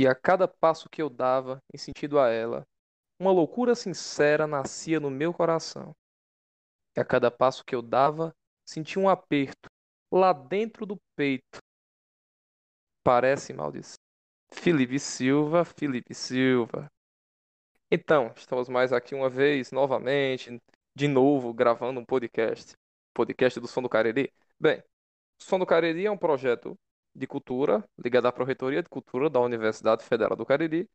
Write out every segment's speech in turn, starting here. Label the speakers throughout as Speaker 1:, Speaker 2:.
Speaker 1: E a cada passo que eu dava em sentido a ela, uma loucura sincera nascia no meu coração. E a cada passo que eu dava, sentia um aperto lá dentro do peito. Parece maldição. Felipe Silva, Felipe Silva. Então, estamos mais aqui uma vez, novamente, de novo, gravando um podcast. Podcast do Som do Cariri. Bem, o Som do Cariri é um projeto de cultura ligado à Proreitoria de Cultura da Universidade Federal do Cariri.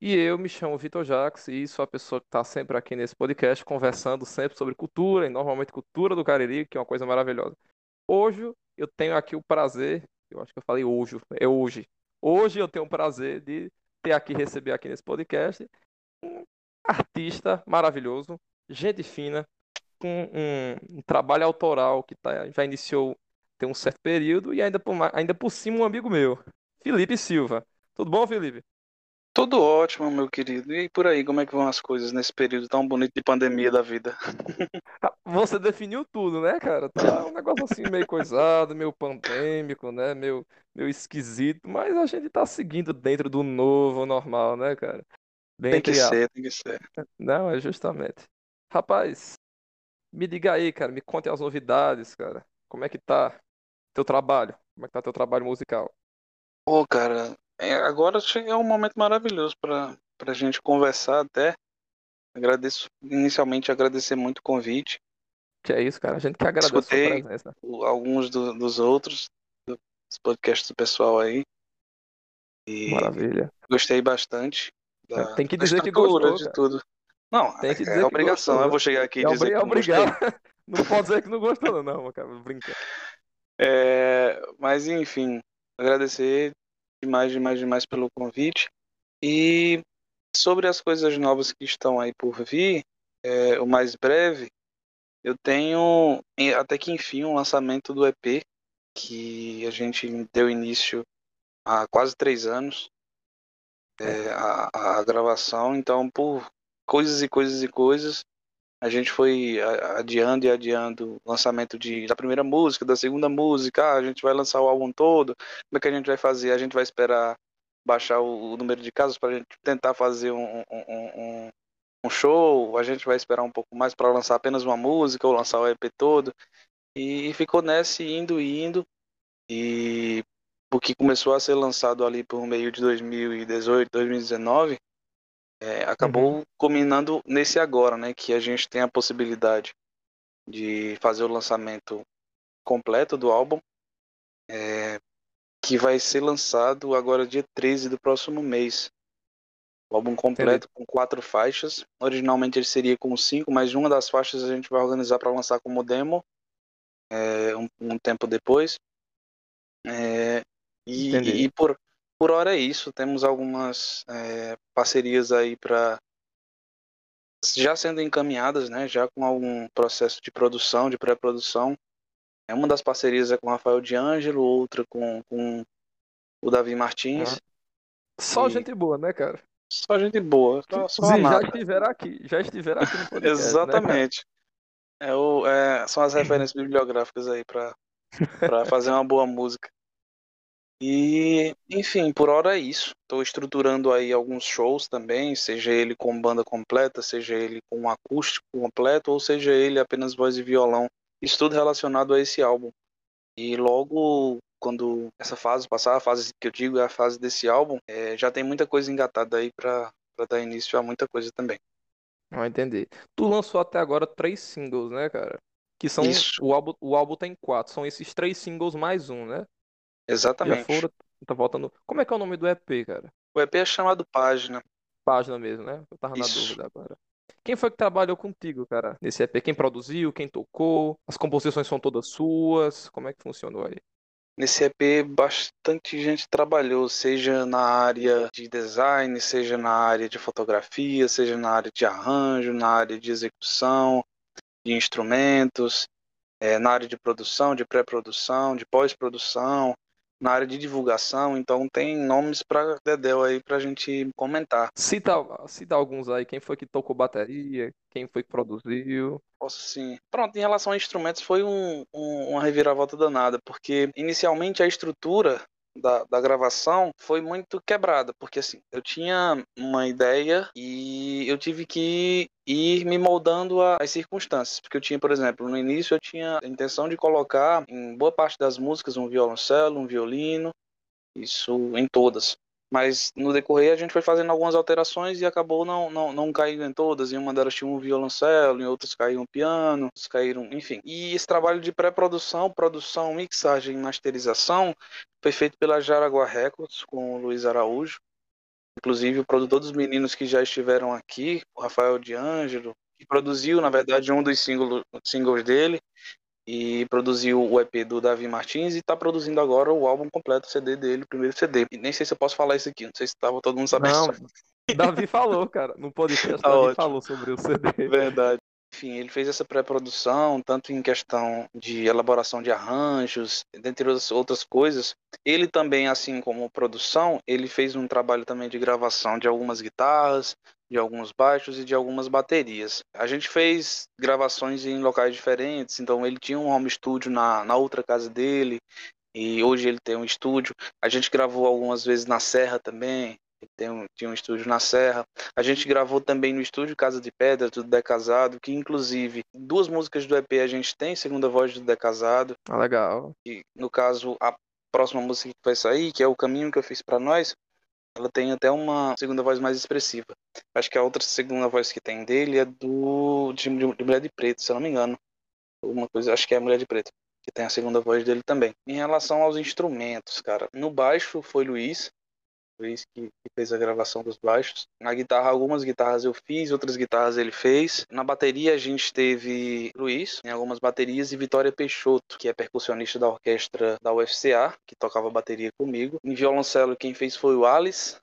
Speaker 1: E eu me chamo Vitor Jacques e sou a pessoa que está sempre aqui nesse podcast, conversando sempre sobre cultura, e normalmente cultura do Cariri, que é uma coisa maravilhosa. Hoje eu tenho aqui o prazer, eu acho que eu falei hoje, é hoje, Hoje eu tenho o prazer de ter aqui, receber aqui nesse podcast, um artista maravilhoso, gente fina, com um, um trabalho autoral que tá, já iniciou tem um certo período e ainda por, ainda por cima um amigo meu, Felipe Silva. Tudo bom, Felipe?
Speaker 2: Tudo ótimo, meu querido. E por aí, como é que vão as coisas nesse período tão bonito de pandemia da vida?
Speaker 1: Ah, você definiu tudo, né, cara? Tá um negócio assim meio coisado, meio pandêmico, né? Meio, meio esquisito, mas a gente tá seguindo dentro do novo normal, né, cara?
Speaker 2: Bem tem que ser, tem que ser.
Speaker 1: Não, é justamente. Rapaz, me diga aí, cara, me conte as novidades, cara. Como é que tá teu trabalho? Como é que tá teu trabalho musical?
Speaker 2: Pô, cara, é, agora chega um momento maravilhoso para a gente conversar até. Agradeço, inicialmente agradecer muito o convite.
Speaker 1: Que é isso, cara. A gente que agradece Escutei presença.
Speaker 2: alguns do, dos outros, dos podcasts do pessoal aí.
Speaker 1: E Maravilha.
Speaker 2: Gostei bastante.
Speaker 1: Da, Tem que dizer que gostou,
Speaker 2: de tudo. Não, Tem que é dizer é, obrigação.
Speaker 1: Gostou.
Speaker 2: Eu vou chegar aqui e
Speaker 1: é
Speaker 2: dizer
Speaker 1: é obrigado. Não pode dizer que não gostou, não, cara. Brinca.
Speaker 2: É, mas enfim, agradecer demais, demais, demais pelo convite. E sobre as coisas novas que estão aí por vir, é, o mais breve, eu tenho até que enfim um lançamento do EP que a gente deu início há quase três anos é, a, a gravação. Então, por coisas e coisas e coisas, a gente foi adiando e adiando o lançamento de, da primeira música, da segunda música, ah, a gente vai lançar o álbum todo, como é que a gente vai fazer? A gente vai esperar baixar o, o número de casos para a gente tentar fazer um, um, um, um, show, a gente vai esperar um pouco mais para lançar apenas uma música ou lançar o EP todo. E, ficou nesse indo e indo. E o que começou a ser lançado ali por meio de 2018, 2019, é, acabou uhum. culminando nesse agora, né? Que a gente tem a possibilidade de fazer o lançamento completo do álbum, é, que vai ser lançado agora dia 13 do próximo mês. O álbum completo Entendi. com quatro faixas. Originalmente ele seria com cinco, mas uma das faixas a gente vai organizar para lançar como demo é, um, um, tempo depois. É, e, e, por, por hora é isso. Temos algumas é, parcerias aí para já sendo encaminhadas, né? Já com algum processo de produção, de pré-produção. É uma das parcerias é com o Rafael D'Angelo, outra com, com o Davi Martins. Ah.
Speaker 1: Só e... gente boa, né, cara?
Speaker 2: Só gente boa.
Speaker 1: Só, só Sim, já estiveram aqui, já estiveram aqui no podcast,
Speaker 2: né, Exatamente. Né, é o, é, são as referências bibliográficas aí para fazer uma boa música. E, enfim, por hora é isso. Estou estruturando aí alguns shows também, seja ele com banda completa, seja ele com um acústico completo, ou seja ele apenas voz e violão. Isso tudo relacionado a esse álbum. E logo quando essa fase passar, a fase que eu digo é a fase desse álbum, é, já tem muita coisa engatada aí para dar início a muita coisa também.
Speaker 1: Não entendi. Tu lançou até agora três singles, né, cara? Que são. Isso. O álbum, o álbum tem quatro. São esses três singles mais um, né?
Speaker 2: Exatamente.
Speaker 1: Foram, tá voltando. Como é que é o nome do EP, cara?
Speaker 2: O EP é chamado Página.
Speaker 1: Página mesmo, né? Eu tava Isso. na dúvida agora. Quem foi que trabalhou contigo, cara, nesse EP? Quem produziu, quem tocou? As composições são todas suas? Como é que funcionou aí?
Speaker 2: Nesse EP, bastante gente trabalhou, seja na área de design, seja na área de fotografia, seja na área de arranjo, na área de execução, de instrumentos, é, na área de produção, de pré-produção, de pós-produção, na área de divulgação, então tem nomes para Dedel aí para a gente comentar.
Speaker 1: Cita, cita alguns aí, quem foi que tocou bateria, quem foi que produziu.
Speaker 2: Posso sim. Pronto, em relação a instrumentos foi um, um, uma reviravolta danada, porque inicialmente a estrutura da, da gravação foi muito quebrada, porque assim, eu tinha uma ideia e eu tive que ir me moldando às circunstâncias, porque eu tinha, por exemplo, no início eu tinha a intenção de colocar em boa parte das músicas um violoncelo, um violino, isso em todas mas no decorrer a gente foi fazendo algumas alterações e acabou não, não, não caindo em todas. Em uma delas tinha um violoncelo, em outras caiu um piano, caíram, enfim. E esse trabalho de pré-produção, produção, mixagem e masterização foi feito pela Jaraguá Records com o Luiz Araújo. Inclusive o produtor dos meninos que já estiveram aqui, o Rafael de Ângelo, que produziu, na verdade, um dos singles, singles dele, e produziu o EP do Davi Martins e tá produzindo agora o álbum completo, o CD dele, o primeiro CD. E nem sei se eu posso falar isso aqui, não sei se tava todo mundo sabendo.
Speaker 1: Não, Davi falou, cara, no podcast
Speaker 2: Tá
Speaker 1: Davi
Speaker 2: ótimo.
Speaker 1: falou sobre o CD.
Speaker 2: Verdade. Enfim, ele fez essa pré-produção, tanto em questão de elaboração de arranjos, dentre outras- coisas. Ele também, assim como produção, ele fez um trabalho também de gravação de algumas guitarras, de alguns baixos e de algumas baterias. A gente fez gravações em locais diferentes, então ele tinha um home studio na, na outra casa dele, e hoje ele tem um estúdio. A gente gravou algumas vezes na Serra também, tem um, tinha um estúdio na Serra. A gente gravou também no estúdio Casa de Pedra, do Decasado, que inclusive duas músicas do EP a gente tem, segunda voz do Decasado,
Speaker 1: Ah, legal.
Speaker 2: e no caso a próxima música que vai sair, que é O Caminho que eu fiz para nós, ela tem até uma segunda voz mais expressiva. Acho que a outra segunda voz que tem dele é do de, de- Mulher de Preto, se eu não me engano. Alguma coisa, acho que é Mulher de Preto, que tem a segunda voz dele também. Em relação aos instrumentos, cara, no baixo foi Luiz, Luiz que, que fez a gravação dos baixos. Na guitarra, algumas guitarras eu fiz, outras guitarras ele fez. Na bateria a gente teve Luiz, em algumas baterias, e Vitória Peixoto, que é percussionista da orquestra da UFCA, que tocava bateria comigo. Em violoncelo, quem fez foi o Alice,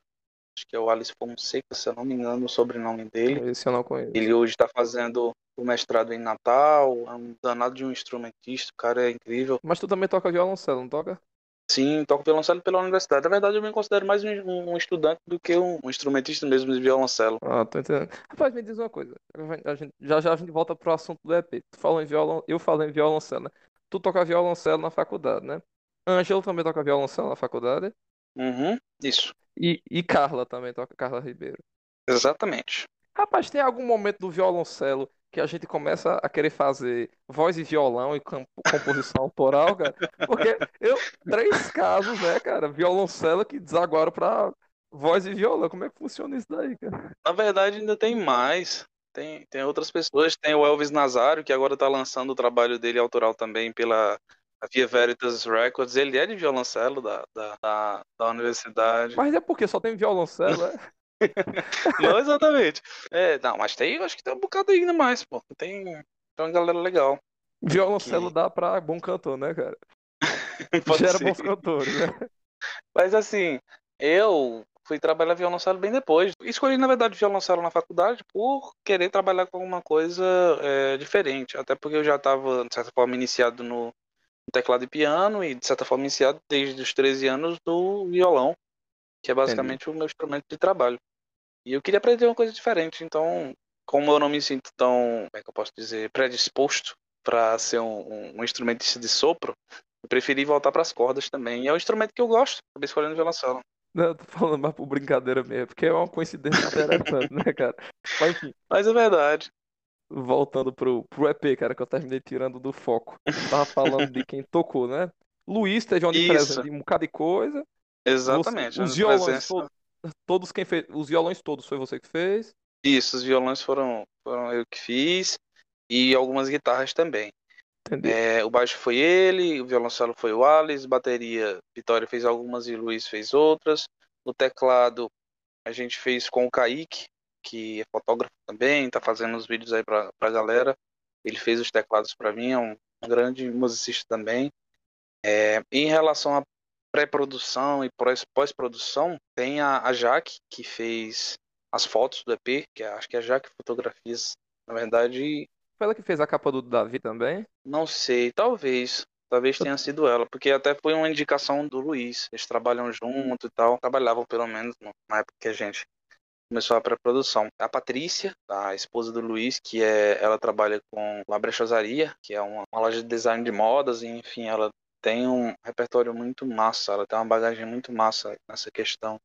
Speaker 2: acho que é o Alice Fonseca, se eu não me engano, o sobrenome dele.
Speaker 1: Esse eu não conheço.
Speaker 2: Ele hoje está fazendo o mestrado em Natal, é um danado de um instrumentista, o cara é incrível.
Speaker 1: Mas tu também toca violoncelo, não toca?
Speaker 2: Sim, toco violoncelo pela universidade. Na verdade, eu me considero mais um, um estudante do que um, um instrumentista mesmo de violoncelo.
Speaker 1: Ah, tô entendendo. Rapaz, me diz uma coisa. A gente, já já a gente volta pro assunto do EP. Tu falou em violon, eu falei em violoncelo, né? Tu toca violoncelo na faculdade, né? Ângelo também toca violoncelo na faculdade.
Speaker 2: Uhum, isso,
Speaker 1: E, e Carla também toca, Carla Ribeiro.
Speaker 2: exatamente.
Speaker 1: Rapaz, tem algum momento do violoncelo que a gente começa a querer fazer voz e violão e composição autoral, cara? Porque eu, três casos, né, cara? Violoncelo que desaguaram pra voz e violão. Como é que funciona isso daí, cara?
Speaker 2: Na verdade, ainda tem mais. Tem, tem outras pessoas. Tem o Elvis Nazário, que agora está lançando o trabalho dele autoral também pela Via Veritas Records. Ele é de violoncelo da, da, da, da universidade.
Speaker 1: Mas é porque só tem violoncelo, é?
Speaker 2: Não exatamente. É, não, mas tem, acho que tem um bocado ainda mais, pô. Tem, tem uma galera legal.
Speaker 1: Violoncelo
Speaker 2: Que-
Speaker 1: dá pra bom cantor, né, cara? Gera
Speaker 2: ser.
Speaker 1: bons cantores, né?
Speaker 2: Mas assim, eu fui trabalhar violoncelo bem depois. Escolhi, na verdade, violoncelo na faculdade por querer trabalhar com alguma coisa é, diferente. Até porque eu já estava, de certa forma, iniciado no no teclado e piano e, de certa forma, iniciado desde os 13 anos do violão, que é basicamente o meu instrumento de trabalho. E eu queria aprender uma coisa diferente. Então, como eu não me sinto tão, como é que eu posso dizer, predisposto para ser um, um, um instrumentista de sopro, eu preferi voltar para as cordas também. E é um instrumento que eu gosto, acabei escolhendo violoncelo.
Speaker 1: Não, eu tô falando mais por brincadeira mesmo, porque é uma coincidência interessante, né, cara? Mas enfim,
Speaker 2: Mas é verdade.
Speaker 1: voltando pro, pro EP, cara, que eu terminei tirando do foco. Tava falando de quem tocou, né? Luiz teve onde presente um bocado de coisa.
Speaker 2: Exatamente.
Speaker 1: Os
Speaker 2: a
Speaker 1: violões todos, todos quem fez, os violões todos foi você que fez.
Speaker 2: Isso, os violões foram, foram eu que fiz e algumas guitarras também. É, o baixo foi ele, o violoncelo foi o Alice, bateria Vitória fez algumas e Luiz fez outras. O teclado a gente fez com o Kaique, que é fotógrafo também, tá fazendo os vídeos aí pra, pra galera. Ele fez os teclados para mim, é um, um grande musicista também. É, em relação à pré-produção e pós- pós-produção, tem a, a Jaque, que fez as fotos do EP, que é- acho que é a Jaque Fotografias, na verdade,
Speaker 1: Foi ela que fez a capa do Davi também.
Speaker 2: não sei, talvez. Talvez tenha sido ela, porque até foi uma indicação do Luiz. Eles trabalham junto e tal. Trabalhavam pelo menos no- na época que a gente começou a pré-produção. A Patrícia, a esposa do Luiz, que é ela trabalha com a Brechosaria, que é uma, uma loja de design de modas, e enfim, ela tem um repertório muito massa, ela tem uma bagagem muito massa nessa questão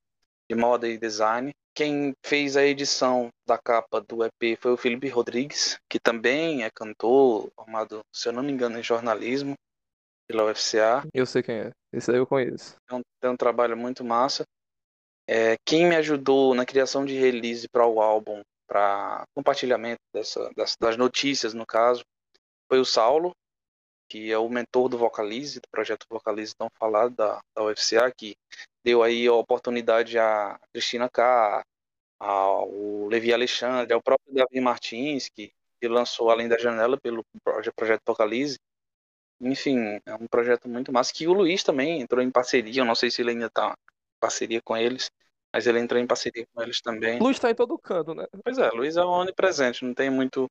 Speaker 2: de moda e design. Quem fez a edição da capa do EP foi o Felipe Rodrigues, que também é cantor, formado, se eu não me engano, em jornalismo pela UFCA.
Speaker 1: Eu sei quem é, esse aí eu conheço.
Speaker 2: Tem um, tem um trabalho muito massa. É, quem me ajudou na criação de release para o álbum, para compartilhamento dessa, das, das notícias, no caso, foi o Saulo, que é o mentor do Vocalize, do projeto Vocalize tão falado da, da UFCA, que deu aí a oportunidade a Cristina K, ao Levi Alexandre, ao próprio Davi Martins, que, que lançou Além da Janela pelo projeto Vocalize. Enfim, é um projeto muito massa, que o Luiz também entrou em parceria, eu não sei se ele ainda está em parceria com eles, mas ele entrou em parceria com eles também.
Speaker 1: Luiz está em todo canto, né?
Speaker 2: Pois é, Luiz é onipresente, não tem muito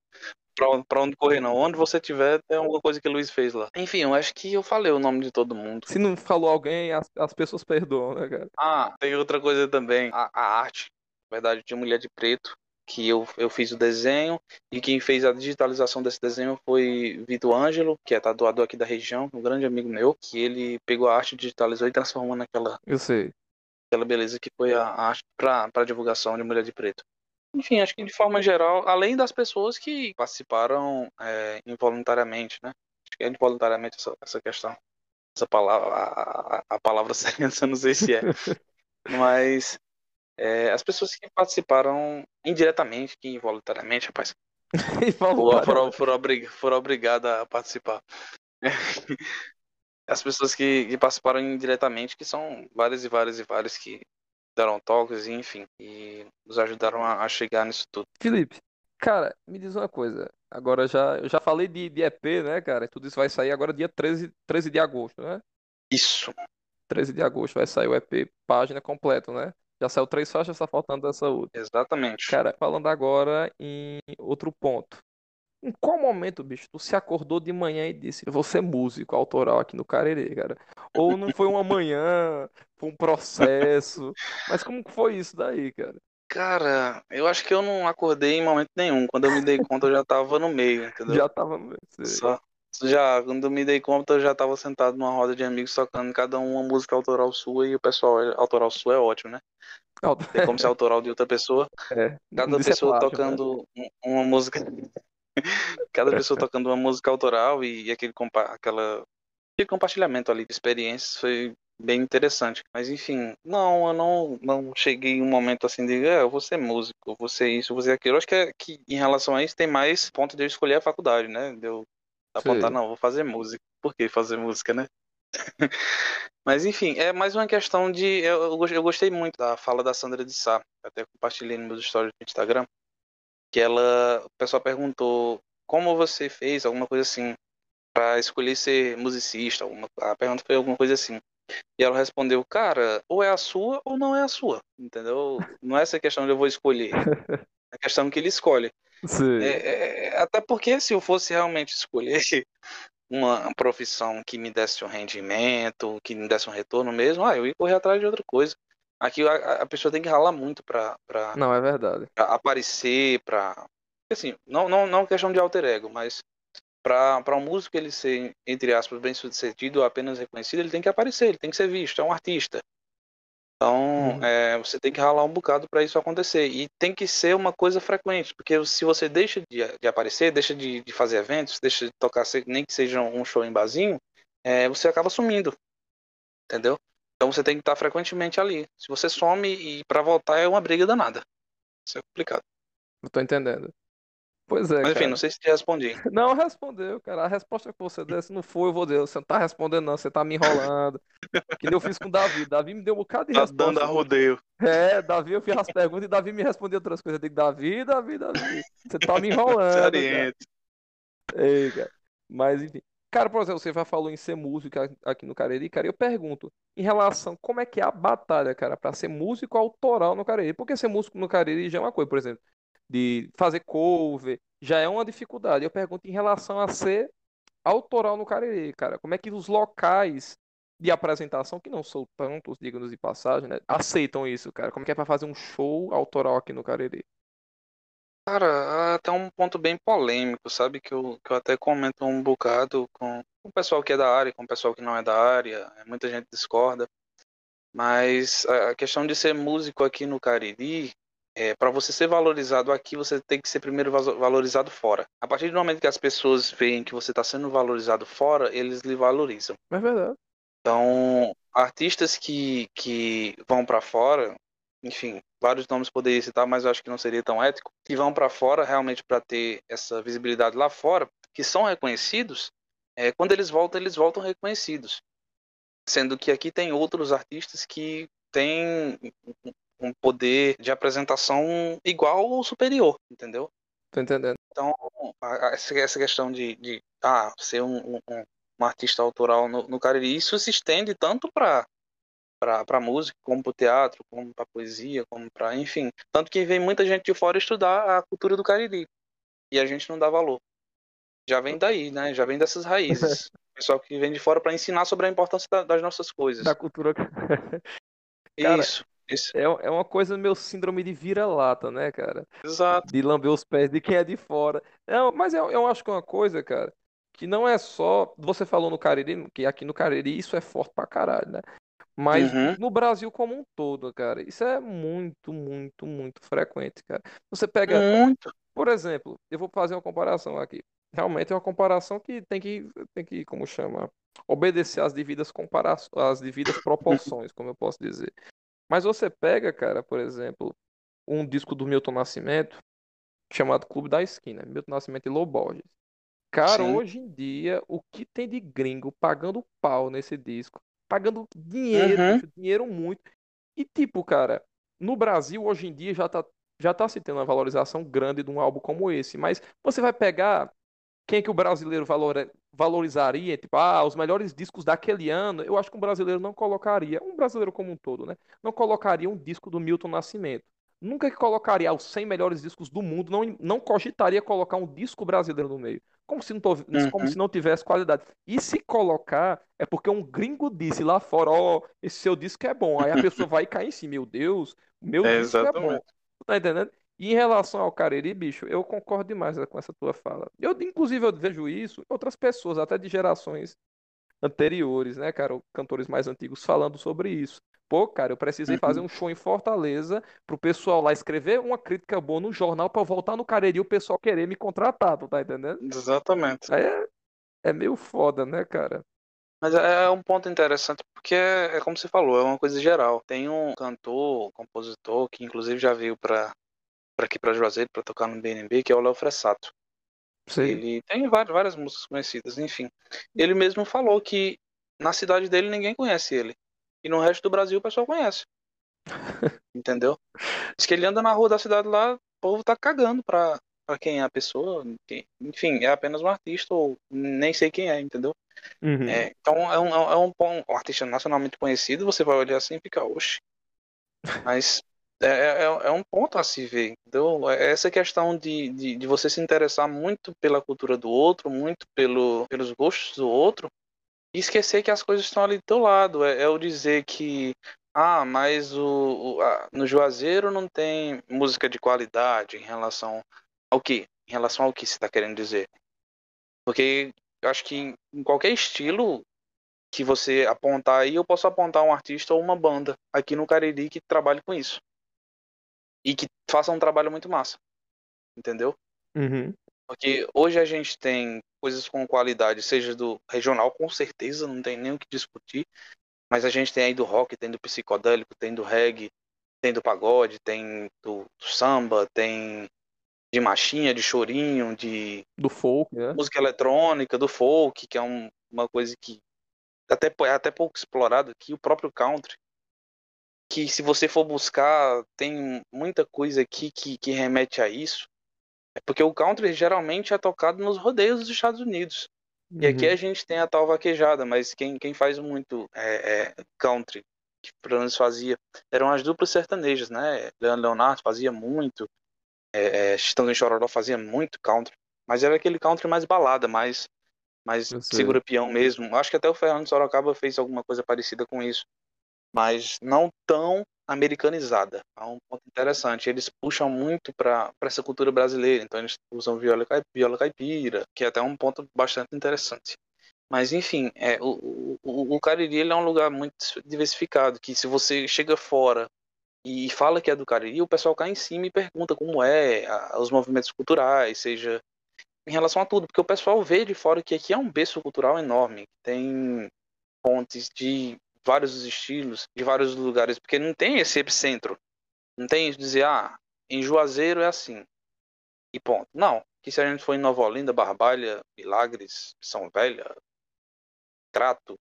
Speaker 2: pra, onde correr, não. Onde você tiver, tem alguma coisa que o Luiz fez lá. Enfim, eu acho que eu falei o nome de todo mundo.
Speaker 1: Se não falou alguém, as, as pessoas perdoam, né, cara?
Speaker 2: Ah, tem outra coisa também. A, a arte, na verdade, de Mulher de Preto, que eu, eu fiz o desenho, e quem fez a digitalização desse desenho foi Vitor Ângelo, que é tatuador aqui da região, um grande amigo meu, que ele pegou a arte, digitalizou e transformou naquela.
Speaker 1: Eu sei.
Speaker 2: Aquela beleza que foi a arte para divulgação de Mulher de Preto. Enfim, acho que de forma geral, além das pessoas que participaram é, involuntariamente, né? Acho que é involuntariamente essa, essa questão. Essa palavra, a, a palavra certa, eu não sei se é. Mas é, as pessoas que participaram indiretamente, que involuntariamente, rapaz, foram, foram, obrig, foram obrigadas a participar. As pessoas que, que participaram indiretamente, que são várias e várias e várias que deram toques, enfim, e nos ajudaram a, a, chegar nisso tudo.
Speaker 1: Felipe, cara, me diz uma coisa. Agora já, eu já falei de, de EP, né, cara? Tudo isso vai sair agora dia 13, 13 de agosto, né?
Speaker 2: Isso.
Speaker 1: 13 de agosto vai sair o EP página completa, né? Já saiu três faixas, tá faltando essa outra.
Speaker 2: Exatamente.
Speaker 1: Cara, falando agora em outro ponto. Em qual momento, bicho, tu se acordou de manhã e disse, eu vou ser músico autoral aqui no Carerê, cara? Ou não foi uma manhã, foi um processo. Mas como que foi isso daí, cara?
Speaker 2: Cara, eu acho que eu não acordei em momento nenhum. Quando eu me dei conta, eu já tava no meio, entendeu?
Speaker 1: Já tava no meio.
Speaker 2: Só, já, quando eu me dei conta, eu já tava sentado numa roda de amigos tocando cada um uma música autoral sua e o pessoal, autoral sua é ótimo, né? É como se é autoral de outra pessoa. É, cada é pessoa é plágio, tocando né? uma música. Cada pessoa tocando uma música autoral e, aquele, compa aquela, aquele compartilhamento ali de experiências foi bem interessante. Mas enfim, não, eu não, não cheguei em um momento assim de é, eu vou ser músico, eu vou ser isso, eu vou ser aquilo. Eu acho que, é, que em relação a isso tem mais ponto de eu escolher a faculdade, né? De eu apontar, não, vou fazer música. Por que fazer música, né? Mas enfim, é mais uma questão de. Eu, eu gostei muito da fala da Sandra de Sá, até compartilhei nos meus stories do Instagram, que ela, o pessoal perguntou como você fez, alguma coisa assim, para escolher ser musicista, alguma, a pergunta foi alguma coisa assim. E ela respondeu, cara, ou é a sua ou não é a sua, entendeu? Não é essa questão de eu vou escolher, é a questão que ele escolhe. É, é, até porque se eu fosse realmente escolher uma profissão que me desse um rendimento, que me desse um retorno mesmo, ah, eu ia correr atrás de outra coisa. Aqui a, a pessoa tem que ralar muito pra, pra,
Speaker 1: não, é verdade.
Speaker 2: Pra aparecer, pra. Assim, não, não, não questão de alter ego, mas para um músico ele ser, entre aspas, bem sucedido ou apenas reconhecido, ele tem que aparecer, ele tem que ser visto, é um artista. Então, uhum. é, você tem que ralar um bocado para isso acontecer. E tem que ser uma coisa frequente, porque se você deixa de, de aparecer, deixa de, de, fazer eventos, deixa de tocar, nem que seja um show em barzinho, é, você acaba sumindo. Entendeu? Então você tem que estar frequentemente ali. Se você some e para voltar é uma briga danada. Isso é complicado.
Speaker 1: Eu tô entendendo. Pois é.
Speaker 2: Mas enfim,
Speaker 1: cara.
Speaker 2: não sei se te respondi.
Speaker 1: Não respondeu, cara. A resposta que você desse não foi, eu vou dizer. Você não tá respondendo, não. Você tá me enrolando. que nem eu fiz com o Davi. Davi me deu um bocado de
Speaker 2: tá
Speaker 1: resposta.
Speaker 2: dando a rodeio.
Speaker 1: É, Davi, eu fiz as perguntas e Davi me respondeu outras coisas. Eu digo, Davi, Davi, Davi. Você tá me enrolando. Ei, cara. Mas enfim. Cara, por exemplo, você já falou em ser músico aqui no Cariri, cara, eu pergunto, em relação, como é que é a batalha, cara, para ser músico autoral no Cariri? Porque ser músico no Cariri já é uma coisa, por exemplo, de fazer cover, já é uma dificuldade. Eu pergunto em relação a ser autoral no Cariri, cara, como é que os locais de apresentação, que não são tantos, digamos de passagem, né, aceitam isso, cara? Como é que é para fazer um show autoral aqui no Cariri?
Speaker 2: Cara, até um ponto bem polêmico, sabe? Que eu, que eu até comento um bocado com, com o pessoal que é da área, com o pessoal que não é da área, muita gente discorda. Mas a questão de ser músico aqui no Cariri, é, para você ser valorizado aqui, você tem que ser primeiro valorizado fora. A partir do momento que as pessoas veem que você está sendo valorizado fora, eles lhe valorizam.
Speaker 1: É verdade.
Speaker 2: Então, artistas que, que vão para fora, enfim, vários nomes poderia citar, mas eu acho que não seria tão ético, que vão para fora realmente para ter essa visibilidade lá fora, que são reconhecidos, é, quando eles voltam, eles voltam reconhecidos. Sendo que aqui tem outros artistas que têm um poder de apresentação igual ou superior, entendeu?
Speaker 1: Tô entendendo.
Speaker 2: Então, essa, questão de, de ah, ser um, um, um artista autoral no, no Cariri, isso se estende tanto para para música, como para o teatro, como para poesia, como para, enfim. Tanto que vem muita gente de fora estudar a cultura do Cariri. E a gente não dá valor. Já vem daí, né? Já vem dessas raízes. Pessoal que vem de fora para ensinar sobre a importância da, das nossas coisas.
Speaker 1: Da cultura.
Speaker 2: Cara, isso. Isso.
Speaker 1: É, é uma coisa meu síndrome de vira-lata, né, cara?
Speaker 2: Exato.
Speaker 1: De lamber os pés de quem é de fora. Não, mas eu, eu acho que é uma coisa, cara, que não é só. Você falou no Cariri, que aqui no Cariri isso é forte pra caralho, né? Mas uhum. no Brasil como um todo, cara, isso é muito, muito, muito frequente, cara. Você pega.
Speaker 2: Muito.
Speaker 1: Por exemplo, eu vou fazer uma comparação aqui. Realmente é uma comparação que tem que, tem que como chama? Obedecer às devidas comparações, às devidas proporções, como eu posso dizer. Mas você pega, cara, por exemplo, um disco do Milton Nascimento, chamado Clube da Esquina, Milton Nascimento e Lô Borges. Cara, Sim. hoje em dia, o que tem de gringo pagando pau nesse disco? Pagando dinheiro, uhum. dinheiro muito. E tipo, cara, no Brasil, hoje em dia, já tá, já tá se tendo uma valorização grande de um álbum como esse. Mas você vai pegar quem que o brasileiro valor, valorizaria, tipo, ah, os melhores discos daquele ano, eu acho que um brasileiro não colocaria, um brasileiro como um todo, né? Não colocaria um disco do Milton Nascimento. Nunca que colocaria os 100 melhores discos do mundo, não, não cogitaria colocar um disco brasileiro no meio. Como se, não, uhum. como se não tivesse qualidade. E se colocar, é porque um gringo disse lá fora, ó, oh, esse seu disco é bom. Aí a pessoa vai cair em si, meu Deus, meu é disco exatamente. é bom. Tá entendendo? E em relação ao Cariri, bicho, eu concordo demais com essa tua fala. Eu, inclusive, eu vejo isso outras pessoas, até de gerações anteriores, né, cara? Cantores mais antigos falando sobre isso. Pô, cara, eu precisei uhum. fazer um show em Fortaleza pro pessoal lá escrever uma crítica boa no jornal para voltar no Cariri e o pessoal querer me contratar, tu tá entendendo?
Speaker 2: Exatamente.
Speaker 1: É, é meio foda, né, cara?
Speaker 2: Mas é, é um ponto interessante porque é, é como você falou, é uma coisa geral. Tem um cantor, compositor que inclusive já veio para para aqui para Juazeiro para tocar no BNB, que é o Léo Fressato. Sim. Ele tem várias, várias músicas conhecidas, enfim. Ele mesmo falou que na cidade dele ninguém conhece ele. E no resto do Brasil o pessoal conhece. Entendeu? Diz que ele anda na rua da cidade lá, o povo tá cagando pra, pra quem é a pessoa. Quem, enfim, é apenas um artista ou nem sei quem é, entendeu? Uhum. É, então é um, é um, um, artista nacionalmente conhecido, você vai olhar assim e fica, oxe. Mas é, é, é, um ponto a se ver. Entendeu? É essa questão de, de, de, você se interessar muito pela cultura do outro, muito pelo, pelos gostos do outro, e esquecer que as coisas estão ali do teu lado. É, é o dizer que, ah, mas o, o a, no Juazeiro não tem música de qualidade em relação ao que? Em relação ao que você está querendo dizer? Porque eu acho que em, em qualquer estilo que você apontar aí, eu posso apontar um artista ou uma banda aqui no Cariri que trabalhe com isso e que façam um trabalho muito massa. Entendeu?
Speaker 1: Uhum.
Speaker 2: Porque hoje a gente tem coisas com qualidade, seja do regional, com certeza, não tem nem o que discutir. Mas a gente tem aí do rock, tem do psicodélico, tem do reggae, tem do pagode, tem do, do samba, tem de machinha, de chorinho, de.
Speaker 1: Do folk, né?
Speaker 2: Música eletrônica, do folk, que é um, uma coisa que até, é até pouco explorado aqui, o próprio country que se você for buscar, tem muita coisa aqui que, que remete a isso. É porque o country geralmente é tocado nos rodeios dos Estados Unidos. Uhum. E aqui uhum. a gente tem a tal vaquejada, mas quem, quem faz muito é, é country, que pelo menos fazia, eram as duplas sertanejas, né? Leandro Leonardo fazia muito, é, é, Chitão Chororó fazia muito country, mas era aquele country mais balada, mais, mais segura peão mesmo. Acho que até o Fernando Sorocaba fez alguma coisa parecida com isso mas não tão americanizada. É um ponto interessante. Eles puxam muito para essa cultura brasileira, então eles usam viola, viola caipira, que é até um ponto bastante interessante. Mas enfim, é, o, o, o Cariri ele é um lugar muito diversificado, que se você chega fora e fala que é do Cariri, o pessoal cai em cima e pergunta como é a, os movimentos culturais, seja em relação a tudo, porque o pessoal vê de fora que aqui é um berço cultural enorme, tem pontes de vários estilos, de vários lugares, porque não tem esse epicentro. Não tem dizer, ah, em Juazeiro é assim. E ponto. Não. Que se a gente for em Nova Olinda, Barbalha, Milagres, São Velha, Crato,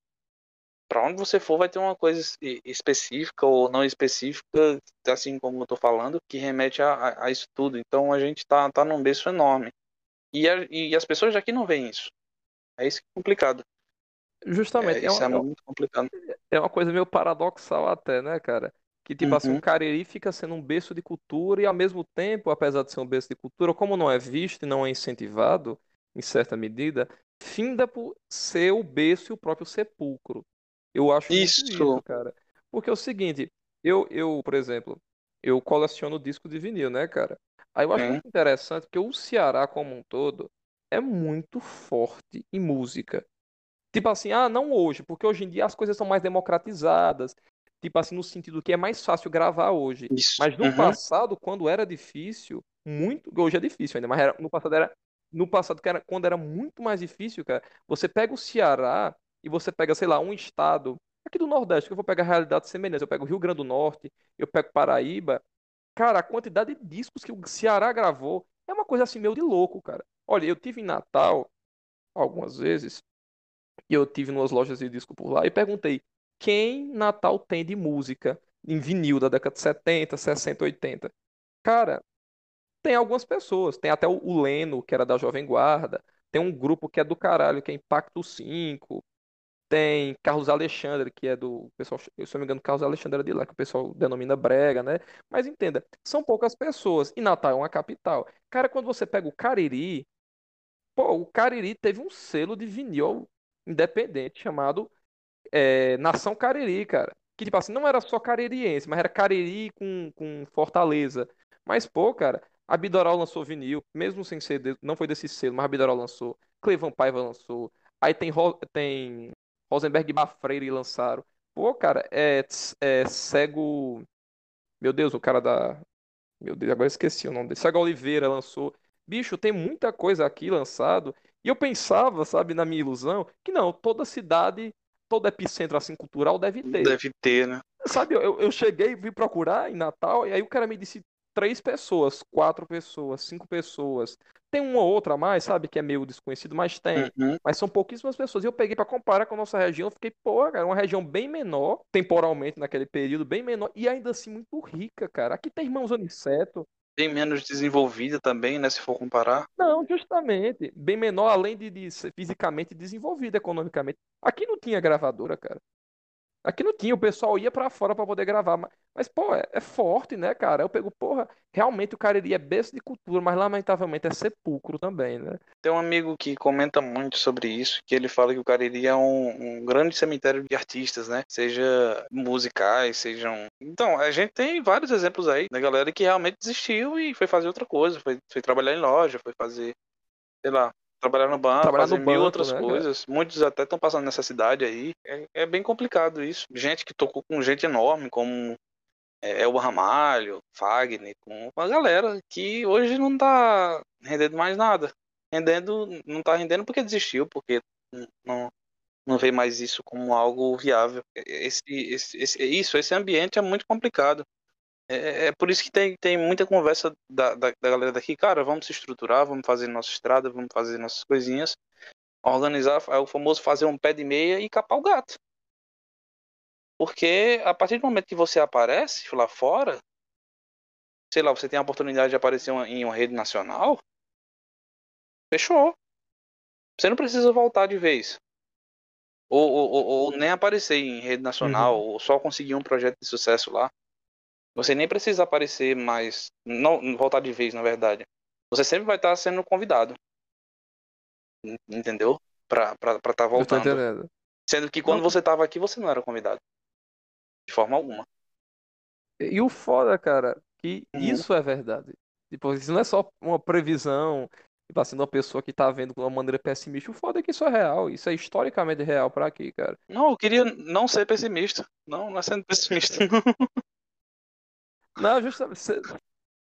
Speaker 2: para onde você for vai ter uma coisa específica ou não específica, assim como eu tô falando, que remete a, a, a isso tudo. Então a gente tá, tá num berço enorme. E, a, e as pessoas daqui não veem isso. É isso que é complicado.
Speaker 1: Justamente.
Speaker 2: É, é isso é, é muito complicado.
Speaker 1: É uma coisa meio paradoxal até, né, cara? Que, tipo assim, o uhum. Cariri fica sendo um berço de cultura e, ao mesmo tempo, apesar de ser um berço de cultura, como não é visto e não é incentivado, em certa medida, finda por ser o berço e o próprio sepulcro. Eu acho isso, isso cara. Porque é o seguinte, eu, eu, por exemplo, eu coleciono disco de vinil, né, cara? Aí eu acho é. muito interessante porque o Ceará como um todo é muito forte em música. Tipo assim, ah, não hoje, porque hoje em dia as coisas são mais democratizadas. Tipo assim, no sentido que é mais fácil gravar hoje. Isso. Mas no uhum. passado, quando era difícil, muito. Hoje é difícil ainda, mas era, no passado era. No passado, que era, quando era muito mais difícil, cara, você pega o Ceará e você pega, sei lá, um estado aqui do Nordeste, que eu vou pegar realidades semelhantes. Eu pego o Rio Grande do Norte, eu pego Paraíba. Cara, a quantidade de discos que o Ceará gravou é uma coisa assim meio de louco, cara. Olha, eu tive em Natal algumas vezes e eu tive umas lojas de disco por lá e perguntei quem Natal tem de música em vinil da década de 70, 60, 80. Cara, tem algumas pessoas. Tem até o Leno, que era da Jovem Guarda. Tem um grupo que é do caralho, que é Impacto 5. Tem Carlos Alexandre, que é do pessoal, se eu não me engano, Carlos Alexandre é de lá, que o pessoal denomina brega, né? Mas entenda, são poucas pessoas. E Natal é uma capital. Cara, quando você pega o Cariri, pô, o Cariri teve um selo de vinil independente chamado é, Nação Cariri, cara. Que, tipo assim, não era só caririense, mas era Cariri com, com Fortaleza. Mas, pô, cara, a Bidoral lançou vinil, mesmo sem ser, de, não foi desse selo, mas a Bidoral lançou. Clevan Paiva lançou. Aí tem, tem Rosenberg e lançaram. Pô, cara, é, é cego. Meu Deus, o cara da. Meu Deus, agora esqueci o nome dele. Cego Oliveira lançou. Bicho, tem muita coisa aqui lançado. E eu pensava, sabe, na minha ilusão, que não, toda cidade todo epicentro assim cultural deve ter.
Speaker 2: Deve ter, né?
Speaker 1: Sabe, eu, eu cheguei, vim procurar em Natal, e aí o cara me disse três pessoas, quatro pessoas, cinco pessoas. Tem uma ou outra a mais, sabe, que é meio desconhecido, mas tem. Uhum. Mas são pouquíssimas pessoas. E eu peguei para comparar com a nossa região, eu fiquei, pô, cara, uma região bem menor, temporalmente naquele período, bem menor, e ainda assim muito rica, cara. Aqui tem irmãos Aniceto,
Speaker 2: bem menos desenvolvida também, né? Se for comparar.
Speaker 1: Não, justamente. Bem menor, além de, de ser fisicamente desenvolvida economicamente. Aqui não tinha gravadora, cara. Aqui não tinha, o pessoal ia para fora para poder gravar. Mas, pô, é, é, forte, né, cara? Eu pego, porra, realmente o Cariri é berço de cultura, mas lamentavelmente é sepulcro também, né?
Speaker 2: Tem um amigo que comenta muito sobre isso, que ele fala que o Cariri é um, um grande cemitério de artistas, né? Seja musicais, sejam. Então, a gente tem vários exemplos aí da galera que realmente desistiu e foi fazer outra coisa, foi, foi trabalhar em loja, foi fazer, sei lá, trabalhar no banco, trabalhar fazer no mil banco, outras né, coisas. Cara? Muitos até estão passando necessidade aí. É, é, bem complicado isso. Gente que tocou com gente enorme, como é, Elba Ramalho, Fagner, com uma galera que hoje não tá rendendo mais nada. Rendendo, não tá rendendo porque desistiu, porque não, não vê mais isso como algo viável. Esse, esse, esse, isso, esse ambiente é muito complicado. É, é, por isso que tem, tem muita conversa da, da, da, galera daqui, cara, vamos se estruturar, vamos fazer nossa estrada, vamos fazer nossas coisinhas, organizar, é o famoso fazer um pé de meia e capar o gato. Porque a partir do momento que você aparece lá fora, sei lá, você tem a oportunidade de aparecer em uma rede nacional, fechou. Você não precisa voltar de vez. Ou, ou, ou, ou nem aparecer em rede nacional, uhum. ou só conseguir um projeto de sucesso lá. Você nem precisa aparecer mais, não voltar de vez, na verdade. Você sempre vai estar sendo convidado. Entendeu? Pra estar tá voltando. Sendo que quando você estava aqui, você não era convidado. De forma alguma.
Speaker 1: E o foda, cara, que uhum. isso é verdade. Tipo, isso não é só uma previsão Tipo assim, uma pessoa que tá vendo de uma maneira pessimista, o foda é que isso é real. Isso é historicamente real pra aqui, cara.
Speaker 2: Não, eu queria não ser pessimista. Não, não é sendo pessimista.
Speaker 1: Não, justamente. se-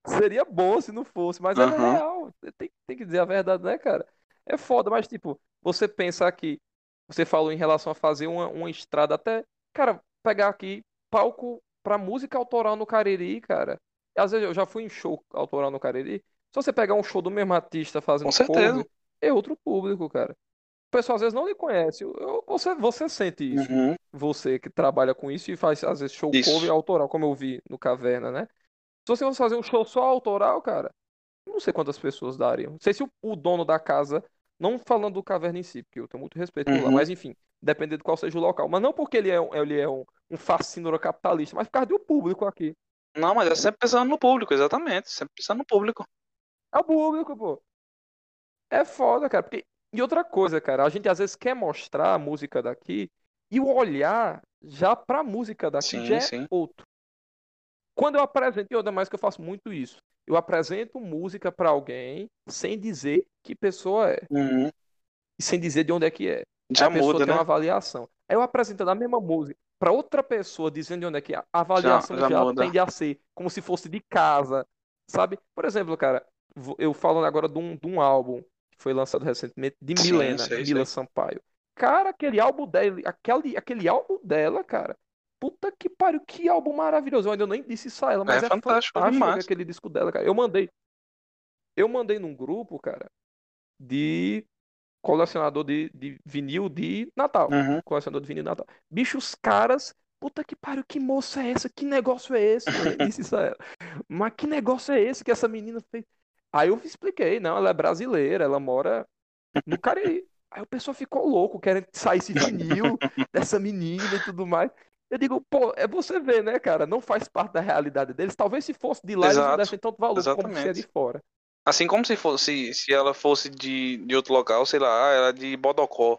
Speaker 1: Seria bom se não fosse, mas é
Speaker 2: Aham.
Speaker 1: real. Tem, tem que dizer a verdade, né, cara? É foda, mas tipo, você pensar que. Você falou em relação a fazer uma, uma estrada até. Cara, pegar aqui palco pra música autoral no Cariri, cara. Às vezes eu já fui em show autoral no Cariri. Se você pegar um show do mesmo artista fazendo cover, é outro público, cara. O pessoal às vezes não lhe conhece. Eu- você, você sente isso.
Speaker 2: Uhum.
Speaker 1: Você que trabalha com isso e faz às vezes show
Speaker 2: Isso.
Speaker 1: cover autoral, como eu vi no Caverna, né? Se você fosse fazer um show só autoral, cara, não sei quantas pessoas dariam. Não sei se o, o dono da casa, não falando do Caverna em si, porque eu tenho muito respeito por lá,
Speaker 2: Uhum.
Speaker 1: mas enfim, dependendo de qual seja o local. Mas não porque ele é um, ele é um, um fascínora capitalista, mas por causa do público aqui.
Speaker 2: Não, mas é sempre pensando no público, exatamente. Sempre pensando no público.
Speaker 1: É o público, pô. É foda, cara. Porque... E outra coisa, cara, a gente às vezes quer mostrar a música daqui e o olhar já pra música daqui
Speaker 2: Sim,
Speaker 1: já é
Speaker 2: sim.
Speaker 1: outro. Quando eu apresento, e outra mais que eu faço muito isso, eu apresento música pra alguém sem dizer que pessoa é
Speaker 2: Uhum.
Speaker 1: e sem dizer de onde é que é.
Speaker 2: Já
Speaker 1: a pessoa
Speaker 2: muda,
Speaker 1: tem uma
Speaker 2: né?
Speaker 1: avaliação. Aí eu apresentando a mesma música pra outra pessoa dizendo de onde é que é, a avaliação
Speaker 2: já
Speaker 1: já
Speaker 2: muda.
Speaker 1: tende a ser como se fosse de casa, sabe? Por exemplo, cara, eu falando agora de um, de um álbum que foi lançado recentemente de
Speaker 2: Sim,
Speaker 1: Milena,
Speaker 2: sei,
Speaker 1: Mila
Speaker 2: sei.
Speaker 1: Sampaio. Cara, aquele álbum dela, aquele, aquele álbum dela, cara. Puta que pariu, que álbum maravilhoso. Eu ainda nem disse isso a ela, mas
Speaker 2: É
Speaker 1: é,
Speaker 2: fantástico
Speaker 1: fantástico
Speaker 2: demais.
Speaker 1: aquele disco dela, cara. Eu mandei. Eu mandei num grupo, cara, de colecionador de, de vinil de Natal.
Speaker 2: Uhum.
Speaker 1: Colecionador de vinil de Natal. Bicho, os caras. Puta que pariu, que moça é essa? Que negócio é esse? Eu disse isso a ela. Mas que negócio é esse que essa menina fez? Aí eu expliquei, não, ela é brasileira, ela mora no Cariri. Aí o pessoal ficou louco, querendo que saísse vinil dessa menina e tudo mais. Eu digo, pô, é você ver, né, cara? Não faz parte da realidade deles. Talvez se fosse de lá, eles não
Speaker 2: Exato.
Speaker 1: dessem tanto valor como se é de
Speaker 2: Exatamente.
Speaker 1: fora.
Speaker 2: Assim como se fosse, se ela fosse de, de outro local, sei lá, ah, ela de Bodocó.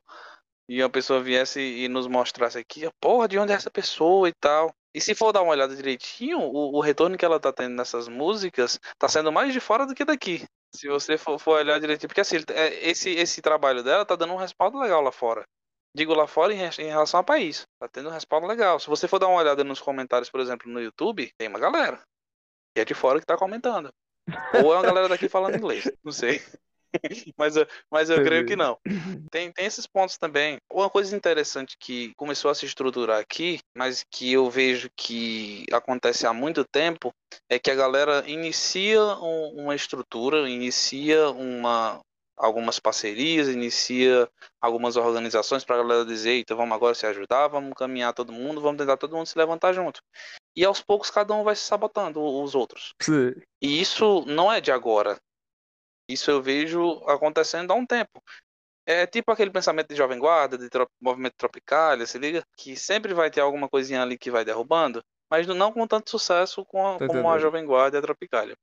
Speaker 2: E a pessoa viesse e nos mostrasse aqui, porra, de onde é essa pessoa e tal. E se for dar uma olhada direitinho, o, o retorno que ela tá tendo nessas músicas tá sendo mais de fora do que daqui. Se você for, for olhar direitinho, porque assim, é, esse, esse trabalho dela tá dando um respaldo legal lá fora. Digo lá fora em, em relação ao país. Tá tendo um respaldo legal. Se você for dar uma olhada nos comentários, por exemplo, no YouTube, tem uma galera que é de fora que tá comentando. Ou é uma galera daqui falando inglês, não sei. mas eu, mas eu creio que não. Tem, tem esses pontos também. Uma coisa interessante que começou a se estruturar aqui, mas que eu vejo que acontece há muito tempo, é que a galera inicia um- uma estrutura, inicia uma, algumas parcerias, inicia algumas organizações para a galera dizer, então vamos agora se ajudar, vamos caminhar todo mundo, vamos tentar todo mundo se levantar junto. E aos poucos cada um vai se sabotando os outros.
Speaker 1: Sim.
Speaker 2: E isso não é de agora. Isso eu vejo acontecendo há um tempo. É tipo aquele pensamento de Jovem Guarda, de tro- movimento Tropicália, se liga? Que sempre vai ter alguma coisinha ali que vai derrubando, mas não com tanto sucesso com a- como a. Jovem Guarda e a.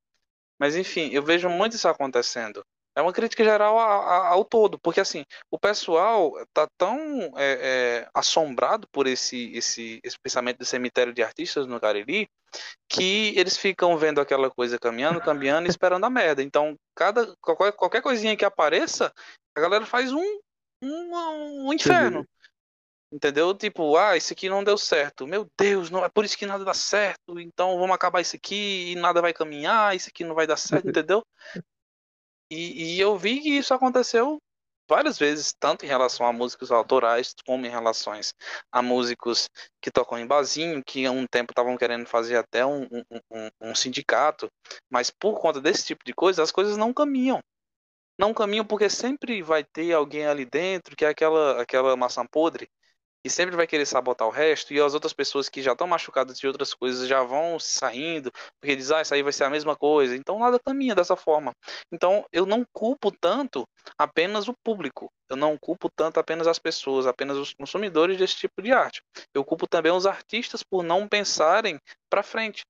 Speaker 2: Mas enfim, eu vejo muito isso acontecendo. É uma crítica geral a- a- ao todo, porque assim, o pessoal tá tão é, é, assombrado por esse, esse, esse pensamento do cemitério de artistas no Cariri, que eles ficam vendo aquela coisa caminhando, caminhando e esperando a merda. Então, cada, qualquer, qualquer coisinha que apareça, a galera faz um, um, um inferno.
Speaker 1: Entendi.
Speaker 2: Entendeu? Tipo, ah, isso aqui não deu certo. Meu Deus, não é por isso que nada dá certo. Então vamos acabar isso aqui e nada vai caminhar. Isso aqui não vai dar certo, entendeu? E, e eu vi que isso aconteceu várias vezes, tanto em relação a músicos autorais, como em relações a músicos que tocam em barzinho, que há um tempo estavam querendo fazer até um, um, um, um sindicato, mas por conta desse tipo de coisa, as coisas não caminham. Não caminham porque sempre vai ter alguém ali dentro que é aquela, aquela maçã podre e sempre vai querer sabotar o resto, e as outras pessoas que já estão machucadas de outras coisas já vão saindo, porque diz, ah, isso aí vai ser a mesma coisa. Então nada caminha dessa forma. Então eu não culpo tanto apenas o público, eu não culpo tanto apenas as pessoas, apenas os consumidores desse tipo de arte. Eu culpo também os artistas por não pensarem para frente.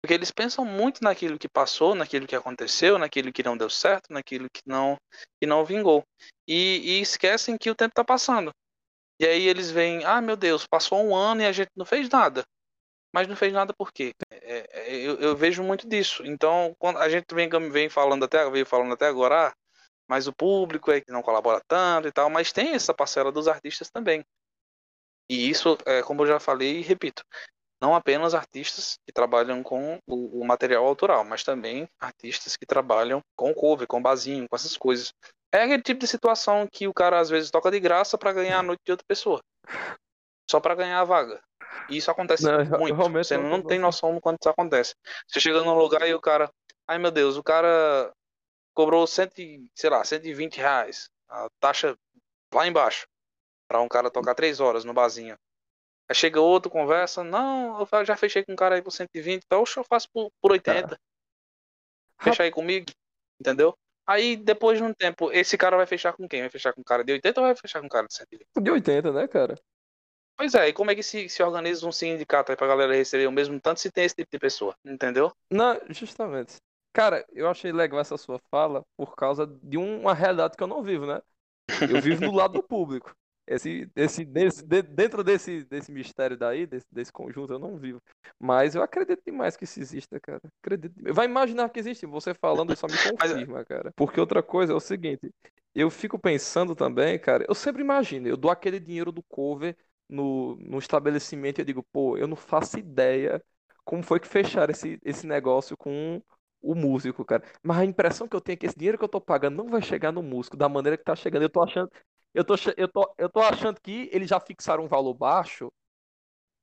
Speaker 2: Porque eles pensam muito naquilo que passou, naquilo que aconteceu, naquilo que não deu certo, naquilo que não, que não vingou. E, e esquecem que o tempo está passando. E aí eles veem, ah, meu Deus, passou um ano e a gente não fez nada. Mas não fez nada por quê? É, é, eu, eu vejo muito disso. Então, quando a gente vem, vem falando até, veio falando até agora, ah, mas o público é que não colabora tanto e tal, mas tem essa parcela dos artistas também. E isso, é, como eu já falei e repito, não apenas artistas que trabalham com o, o, material autoral, mas também artistas que trabalham com cover, com basinho, com essas coisas. É aquele tipo de situação que o cara às vezes toca de graça para ganhar a noite de outra pessoa. Só para ganhar a vaga. E isso acontece não, muito. Você não, não tem noção quando isso acontece. Você chega num lugar e o cara. Ai meu Deus, o cara cobrou cento, sei lá, 120 reais. A taxa lá embaixo. para um cara tocar três horas no barzinho. Aí chega outro, conversa. Não, eu já fechei com um cara aí por 120, então eu faço por, por 80. Tá. Fecha aí comigo. Entendeu? Aí, depois de um tempo, esse cara vai fechar com quem? Vai fechar com um cara de 80 ou vai fechar com um cara de 120?
Speaker 1: De 80, né, cara?
Speaker 2: Pois é, e como é que se, se organiza um sindicato aí pra galera receber o mesmo tanto se tem esse tipo de pessoa? Entendeu?
Speaker 1: Não, justamente. Cara, eu achei legal essa sua fala por causa de uma realidade que eu não vivo, né? Eu vivo no lado do público. Esse, esse, desse, dentro desse, desse mistério daí, desse, desse conjunto, eu não vivo. Mas eu acredito demais que isso exista, cara. Acredito. Vai imaginar que existe. Você falando só me é confirma, cara. Porque outra coisa é o seguinte. Eu fico pensando também, cara. Eu sempre imagino. Eu dou aquele dinheiro do cover no, no estabelecimento e eu digo, pô, eu não faço ideia como foi que fecharam esse, esse negócio com o músico, cara. Mas a impressão que eu tenho é que esse dinheiro que eu tô pagando não vai chegar no músico da maneira que tá chegando. Eu tô achando, eu tô, eu tô, eu tô achando que eles já fixaram um valor baixo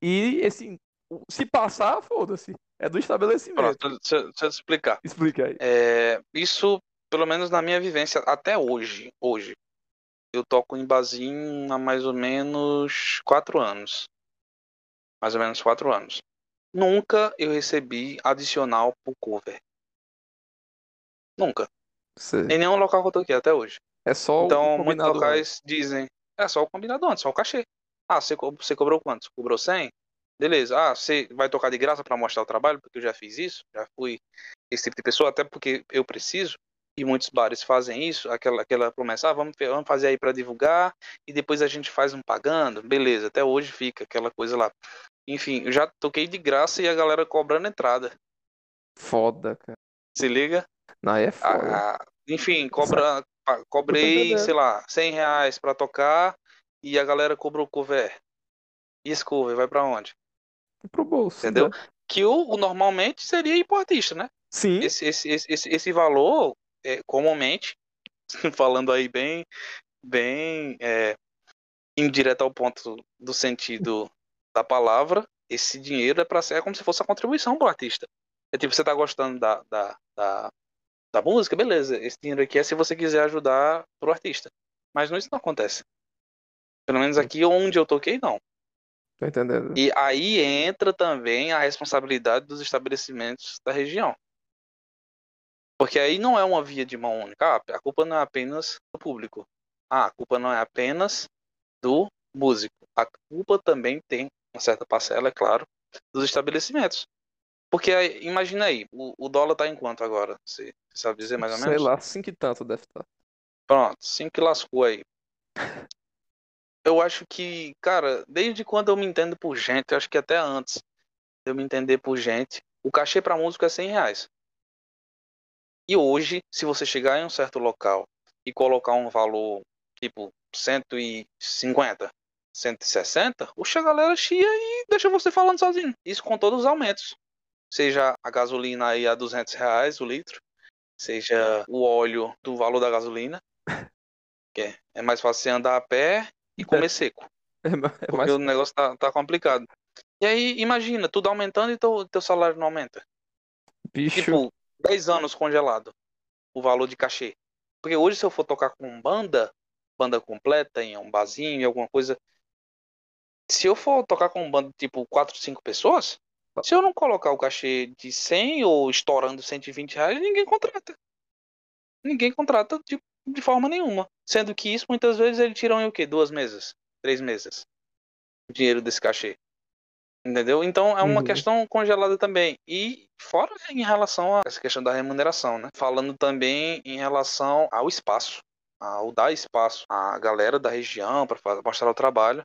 Speaker 1: e esse se passar, foda-se. É do estabelecimento.
Speaker 2: Pronto, deixa, deixa eu explicar.
Speaker 1: Explica aí.
Speaker 2: É, isso, pelo menos na minha vivência, até hoje, hoje, eu toco em barzinho há mais ou menos quatro anos. Mais ou menos quatro anos. Nunca eu recebi adicional por cover. Nunca. Sim. Em nenhum local que eu toquei até hoje.
Speaker 1: É só
Speaker 2: então, o muitos locais dizem, é só o combinado antes, só o cachê. Ah, você, co você cobrou quanto? Cobrou 100? Beleza. Ah, você vai tocar de graça para mostrar o trabalho, porque eu já fiz isso, já fui esse tipo de pessoa, até porque eu preciso, e muitos bares fazem isso, aquela, aquela promessa, ah, vamos, vamos fazer aí para divulgar, e depois a gente faz um pagando, beleza, até hoje fica aquela coisa lá. Enfim, eu já toquei de graça e a galera cobrando entrada.
Speaker 1: Foda, cara.
Speaker 2: Se liga?
Speaker 1: Não, é foda.
Speaker 2: Ah, enfim, cobra, cobrei, sei lá, 100 reais pra tocar e a galera cobrou cover. E esse cover vai pra onde?
Speaker 1: Pro bolso.
Speaker 2: Entendeu? Né? Que o, o, normalmente seria ir pro artista, né?
Speaker 1: Sim.
Speaker 2: Esse, esse, esse, esse valor, é, comumente, falando aí bem, bem é, indireto ao ponto do sentido da palavra, esse dinheiro é para ser é como se fosse a contribuição pro artista. É tipo, você tá gostando da, da, da, da música, beleza. Esse dinheiro aqui é se você quiser ajudar pro artista. Mas não, isso não acontece. Pelo menos aqui onde eu toquei, não.
Speaker 1: Tô entendendo.
Speaker 2: E aí entra também a responsabilidade dos estabelecimentos da região. Porque aí não é uma via de mão única. Ah, a culpa não é apenas do público. Ah, a culpa não é apenas do músico. A culpa também tem uma certa parcela, é claro, dos estabelecimentos. Porque imagina aí, o, o dólar tá em quanto agora? Você sabe dizer mais ou menos?
Speaker 1: Sei lá, cinco e tanto deve estar. Tá.
Speaker 2: Pronto, cinco que lascou aí. Eu acho que, cara, desde quando eu me entendo por gente, eu acho que até antes de eu me entender por gente, o cachê pra música é 100 reais. E hoje, se você chegar em um certo local e colocar um valor tipo 150, 160, oxe, a galera chia e deixa você falando sozinho. Isso com todos os aumentos seja a gasolina aí a 200 reais o litro, seja o óleo do valor da gasolina, que é, é mais fácil você andar a pé e comer é. seco. É, é porque mais... o negócio tá, tá complicado. E aí, imagina, tudo aumentando e teu, teu salário não aumenta.
Speaker 1: Bicho.
Speaker 2: Tipo, 10 anos congelado o valor de cachê. Porque hoje, se eu for tocar com banda, banda completa, em um barzinho, em alguma coisa. Se eu for tocar com banda tipo 4, 5 pessoas, se eu não colocar o cachê de 100 ou estourando 120 reais, ninguém contrata. Ninguém contrata de, de forma nenhuma. Sendo que isso, muitas vezes, eles tiram em o quê? Duas meses? Três meses? O dinheiro desse cachê. Entendeu? Então é uma uhum. questão congelada também. E fora em relação a essa questão da remuneração, né? Falando também em relação ao espaço. Ao dar espaço à galera da região para mostrar o trabalho.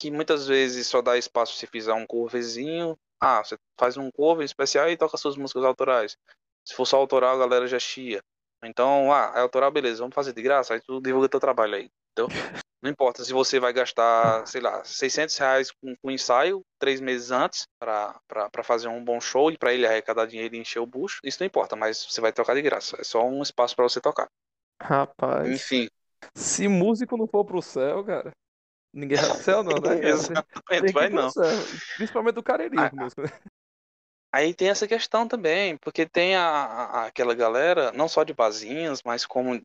Speaker 2: Que muitas vezes só dá espaço se fizer um curvezinho, ah, você faz um cover especial e toca suas músicas autorais. Se for só autoral, a galera já chia. Então, ah, é autoral, beleza, vamos fazer de graça, aí tu divulga teu trabalho aí, entendeu? Não importa se você vai gastar, sei lá, 600 reais com, com ensaio três meses antes para fazer um bom show e para ele arrecadar dinheiro e encher o bucho, isso não importa, mas você vai tocar de graça, é só um espaço para você tocar.
Speaker 1: Rapaz.
Speaker 2: Enfim.
Speaker 1: Se músico não for pro céu, cara, ninguém vai pro céu não, né?
Speaker 2: Exatamente, vai não.
Speaker 1: Céu, principalmente o Cariri, ah, né?
Speaker 2: Aí tem essa questão também, porque tem a, a, aquela galera, não só de basinhas, mas como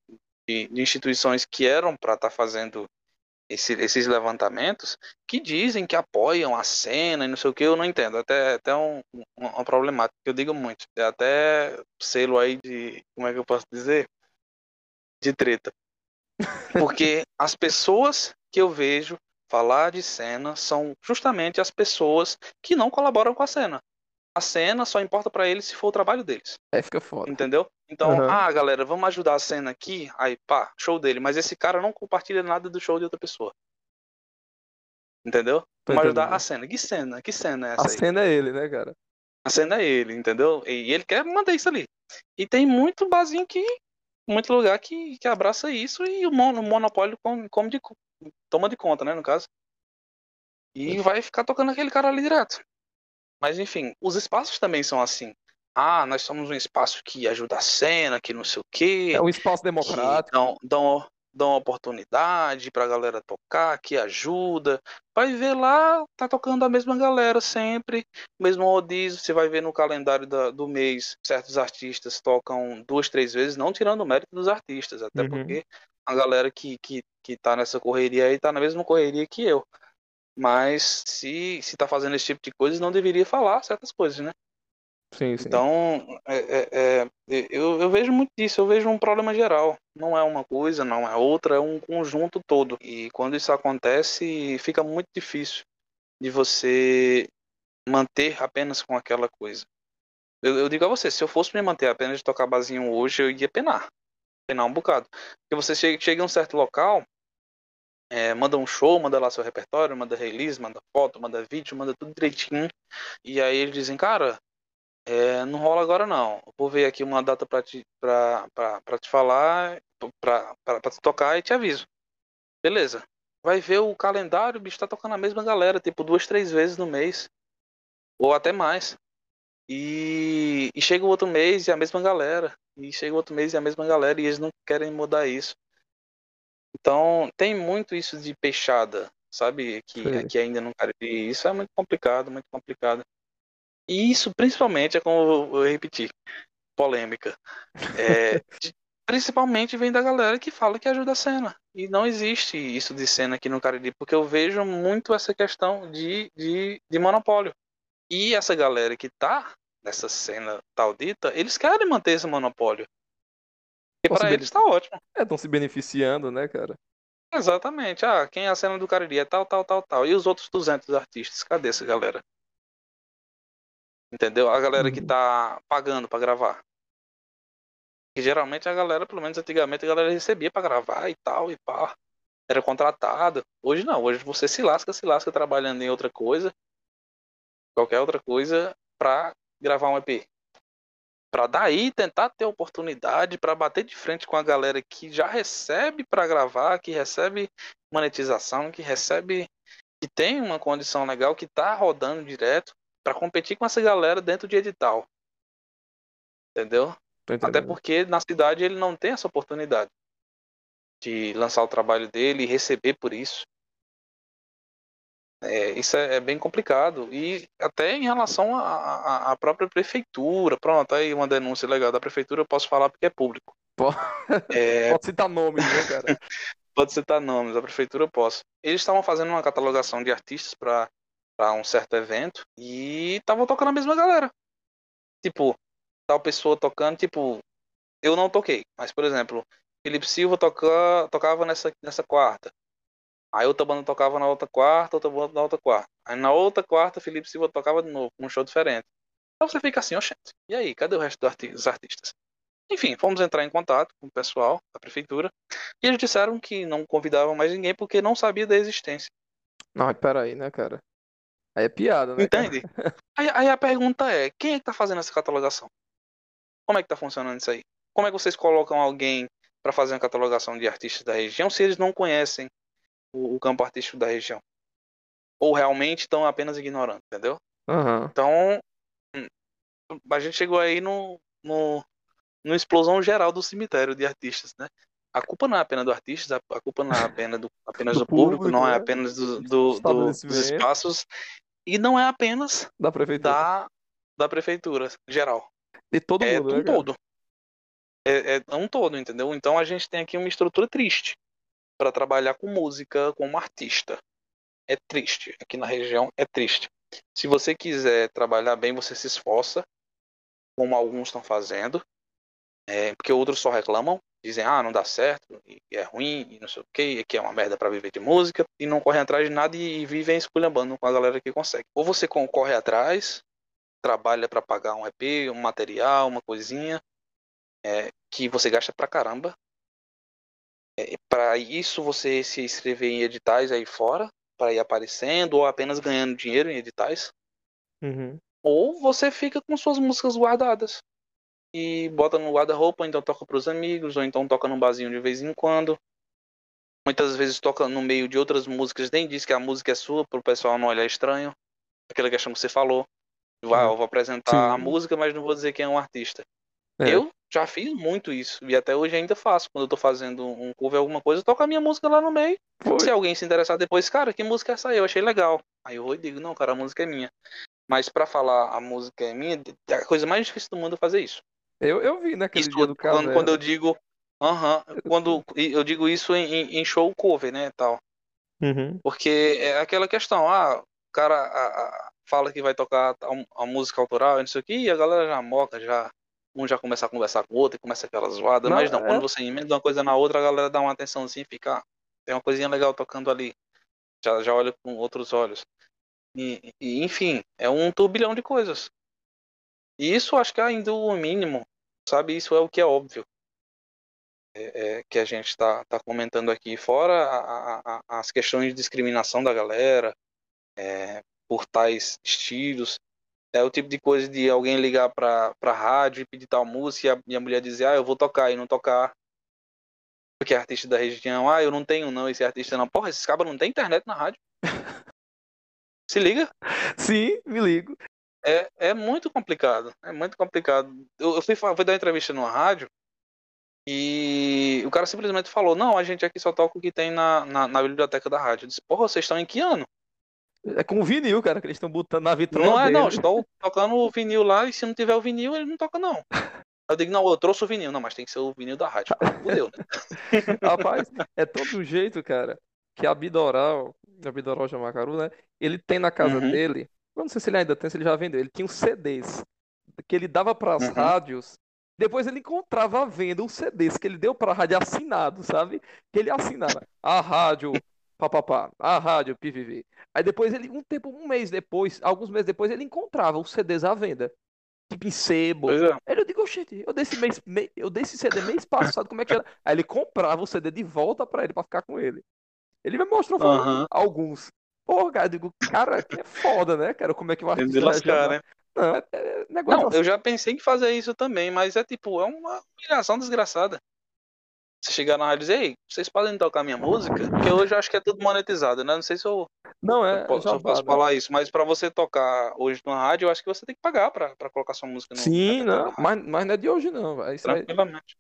Speaker 2: de, de instituições que eram para estar tá fazendo esse, esses levantamentos, que dizem que apoiam a cena e não sei o que, eu não entendo. Até, até um, um, uma problemática que eu digo muito. É até selo aí de, como é que eu posso dizer? De treta. Porque as pessoas que eu vejo falar de cena são justamente as pessoas que não colaboram com a cena a cena só importa para eles se for o trabalho deles.
Speaker 1: Aí fica foda.
Speaker 2: Entendeu? Então, uhum. ah, galera, vamos ajudar a cena aqui. Aí, pá, show dele. Mas esse cara não compartilha nada do show de outra pessoa. Entendeu? vamos ajudar a cena. Que cena? Que cena é essa?
Speaker 1: A aí? cena é ele, né, cara?
Speaker 2: A cena é ele, entendeu? E ele quer manter isso ali. E tem muito barzinho que. Muito lugar que, que abraça isso e o, mon, o monopólio come, come de, toma de conta, né, no caso. E vai ficar tocando aquele cara ali direto. Mas enfim, os espaços também são assim. Ah, nós somos um espaço que ajuda a cena, que não sei o quê.
Speaker 1: É um espaço democrático.
Speaker 2: Dão, dão, dão oportunidade pra galera tocar, que ajuda. Vai ver lá, tá tocando a mesma galera sempre, mesmo rodízio. Você vai ver no calendário da, do mês, certos artistas tocam duas, três vezes, não tirando o mérito dos artistas, até uhum. porque a galera que, que, que tá nessa correria aí tá na mesma correria que eu. Mas se se tá fazendo esse tipo de coisas, não deveria falar certas coisas, né?
Speaker 1: Sim, sim.
Speaker 2: Então, é, é, é, eu, eu vejo muito disso, eu vejo um problema geral. Não é uma coisa, não é outra, é um conjunto todo. E quando isso acontece, fica muito difícil de você manter apenas com aquela coisa. Eu, eu digo a você, se eu fosse me manter apenas de tocar basinho hoje, eu ia penar. Penar um bocado. Porque você chega, chega em um certo local, é, manda um show, manda lá seu repertório, manda release, manda foto, manda vídeo, manda tudo direitinho. E aí eles dizem, cara, é, não rola agora não. vou ver aqui uma data pra te, pra, pra, pra te falar, pra te tocar e te aviso. Beleza. Vai ver o calendário, o bicho tá tocando a mesma galera, tipo duas, três vezes no mês. Ou até mais. E, e chega o outro mês e a mesma galera. E chega o outro mês e a mesma galera. E eles não querem mudar isso. Então, tem muito isso de peixada, sabe? Que, que ainda não cara Isso é muito complicado, muito complicado. E isso, principalmente, é como eu repeti, polêmica. É, principalmente vem da galera que fala que ajuda a cena. E não existe isso de cena aqui no Cariri, porque eu vejo muito essa questão de, de, de monopólio. E essa galera que tá nessa cena tal dita, eles querem manter esse monopólio. E para eles tá ótimo.
Speaker 1: É, estão se beneficiando, né, cara?
Speaker 2: Exatamente. Ah, quem é a cena do Cariri é tal, tal, tal, tal. E os outros 200 artistas? Cadê essa galera? Entendeu? A galera que uhum. tá pagando para gravar. Que geralmente a galera, pelo menos antigamente, a galera recebia para gravar e tal, e pá. Era contratado. Hoje não, hoje você se lasca, se lasca trabalhando em outra coisa, qualquer outra coisa, pra gravar um EP para daí tentar ter oportunidade para bater de frente com a galera que já recebe para gravar, que recebe monetização, que recebe que tem uma condição legal, que está rodando direto para competir com essa galera dentro de edital. Entendeu? Até porque na cidade ele não tem essa oportunidade de lançar o trabalho dele e receber por isso. É, isso é, é, bem complicado. E até em relação à própria prefeitura, pronto, aí uma denúncia legal da prefeitura, eu posso falar porque é público.
Speaker 1: Pode, é... pode citar nomes, né, cara?
Speaker 2: pode citar nomes, a prefeitura eu posso. Eles estavam fazendo uma catalogação de artistas para um certo evento e estavam tocando a mesma galera. Tipo, tal pessoa tocando, tipo, eu não toquei, mas por exemplo, Felipe Silva toca, tocava nessa, nessa quarta. Aí outra banda tocava na outra quarta, outra banda na outra quarta. Aí na outra quarta, Felipe Silva tocava de novo, com um show diferente. Então você fica assim, oxente, e aí, cadê o resto dos artistas? Enfim, fomos entrar em contato com o pessoal da prefeitura e eles disseram que não convidavam mais ninguém porque não sabia da existência.
Speaker 1: Não, peraí, né, cara? Aí é piada, né?
Speaker 2: Entende? aí, aí, a pergunta é, quem é que tá fazendo essa catalogação? Como é que tá funcionando isso aí? como é que vocês colocam alguém para fazer uma catalogação de artistas da região se eles não conhecem o, o campo artístico da região? Ou realmente estão apenas ignorando, entendeu?
Speaker 1: Aham.
Speaker 2: Então, a gente chegou aí no, no, numa explosão geral do cemitério de artistas, né? A culpa não é apenas do artista, a culpa não é apenas do, apenas
Speaker 1: Do
Speaker 2: do público,
Speaker 1: público,
Speaker 2: não é
Speaker 1: né?
Speaker 2: apenas do, do- do- dos espaços e não é apenas
Speaker 1: Da prefeitura.
Speaker 2: da, da prefeitura geral.
Speaker 1: De todo
Speaker 2: É
Speaker 1: mundo,
Speaker 2: um
Speaker 1: né, cara?
Speaker 2: todo. É, é um todo, entendeu? Então a gente tem aqui uma estrutura triste para trabalhar com música como artista. É triste. Aqui na região é triste. Se você quiser trabalhar bem, você se esforça, como alguns estão fazendo, é, porque outros só reclamam, dizem, ah, não dá certo, e é ruim, e não sei o que, aqui é uma merda para viver de música, e não correm atrás de nada e, vivem esculhambando com a galera que consegue. Ou você corre atrás, trabalha para pagar um EP, um material, uma coisinha, é, que você gasta pra caramba. É, para isso você se inscrever em editais aí fora, para ir aparecendo, ou apenas ganhando dinheiro em editais.
Speaker 1: Uhum.
Speaker 2: Ou você fica com suas músicas guardadas. E bota no guarda-roupa, ou então toca pros amigos, ou então toca num barzinho de vez em quando. Muitas vezes toca no meio de outras músicas, nem diz que a música é sua, pro pessoal não olhar estranho. Aquela questão que você falou. Vai,
Speaker 1: Uhum.
Speaker 2: eu vou apresentar a
Speaker 1: Sim.
Speaker 2: música, mas não vou dizer quem é um artista.
Speaker 1: É.
Speaker 2: Eu já fiz muito isso. E até hoje ainda faço. Quando eu tô fazendo um cover, alguma coisa, eu toco a minha música lá no meio.
Speaker 1: Foi.
Speaker 2: Se alguém se interessar depois, cara, que música é essa aí? Eu achei legal. Aí eu vou e digo, não, cara, a música é minha. Mas pra falar a música é minha, é a coisa mais difícil do mundo é fazer isso.
Speaker 1: Eu, eu vi naquele
Speaker 2: Isso
Speaker 1: dia do
Speaker 2: quando,
Speaker 1: Caverna.
Speaker 2: quando eu digo. Aham, quando eu digo isso em, em- em show cover, né, tal.
Speaker 1: Uhum.
Speaker 2: Porque é aquela questão, ah, o cara a- a- fala que vai tocar a, a música autoral, não sei o que, e a galera já moca, já. Um já começa a conversar com o outro e começa aquela zoada.
Speaker 1: Não,
Speaker 2: mas não,
Speaker 1: é.
Speaker 2: quando você emenda uma coisa na outra, a galera dá uma atenção assim e fica. "Ah, tem uma coisinha legal tocando ali. Já, já olha com outros olhos. E, e, enfim, é um turbilhão de coisas. E isso acho que é ainda o mínimo, sabe? Isso é o que é óbvio. É, é, que a gente está tá comentando aqui, fora a- a- a- as questões de discriminação da galera é, por tais estilos. É o tipo de coisa de alguém ligar pra, pra rádio e pedir tal música e a, e a mulher dizer, ah, eu vou tocar e não tocar. Porque é artista da região, ah, eu não tenho não, esse artista não. Porra, esses cabas não tem internet na rádio. Se liga.
Speaker 1: Sim, me ligo.
Speaker 2: É, é muito complicado. É muito complicado. Eu, eu fui, fui dar uma entrevista numa rádio e o cara simplesmente falou: Não, a gente aqui só toca o que tem na, na, na biblioteca da rádio. Eu disse: Porra, vocês estão em que ano?
Speaker 1: É com vinil, cara, que eles estão botando na vitrona
Speaker 2: Não é, não. Estou tocando o vinil lá e se não tiver o vinil, ele não toca, não. Eu digo: Não, eu trouxe o vinil. Não, mas tem que ser o vinil da rádio. Fudeu, né?
Speaker 1: Rapaz, é todo um jeito, cara, que a Bidoral, a Bidoral Jamacaru, né? Ele tem na casa
Speaker 2: Uhum.
Speaker 1: dele, eu não sei se ele ainda tem, se ele já vendeu, ele tinha uns CDs que ele dava para as
Speaker 2: Uhum.
Speaker 1: rádios, depois ele encontrava à venda uns CDs que ele deu para a rádio assinado, sabe? Que ele assinava a rádio papapá, a rádio PVV. Aí depois ele, um tempo, um mês depois, alguns meses depois, ele encontrava os CDs à venda. Tipo em sebo,
Speaker 2: é.
Speaker 1: Aí eu digo, oxente, eu dei esse mês, me- eu dei esse CD mês passado, como é que era? Aí ele comprava o CD de volta pra ele, pra ficar com ele. Ele me mostrou alguns. Porra, cara, eu digo, cara, que é foda, né, cara? Como é que
Speaker 2: de lascar, né?
Speaker 1: Não, é, é negócio
Speaker 2: Não,
Speaker 1: assim.
Speaker 2: eu já pensei em fazer isso também, mas é tipo, é uma humilhação desgraçada. Você chegar na rádio e dizer, ei, vocês podem tocar minha música? Porque hoje eu acho que é tudo monetizado, né? Não sei se eu,
Speaker 1: Não,
Speaker 2: eu
Speaker 1: é
Speaker 2: po- se eu
Speaker 1: jabá,
Speaker 2: posso
Speaker 1: né?
Speaker 2: falar isso, mas pra você tocar hoje na rádio, eu acho que você tem que pagar pra, pra colocar sua música no
Speaker 1: Sim, não, mas, mas não é de hoje não. Isso é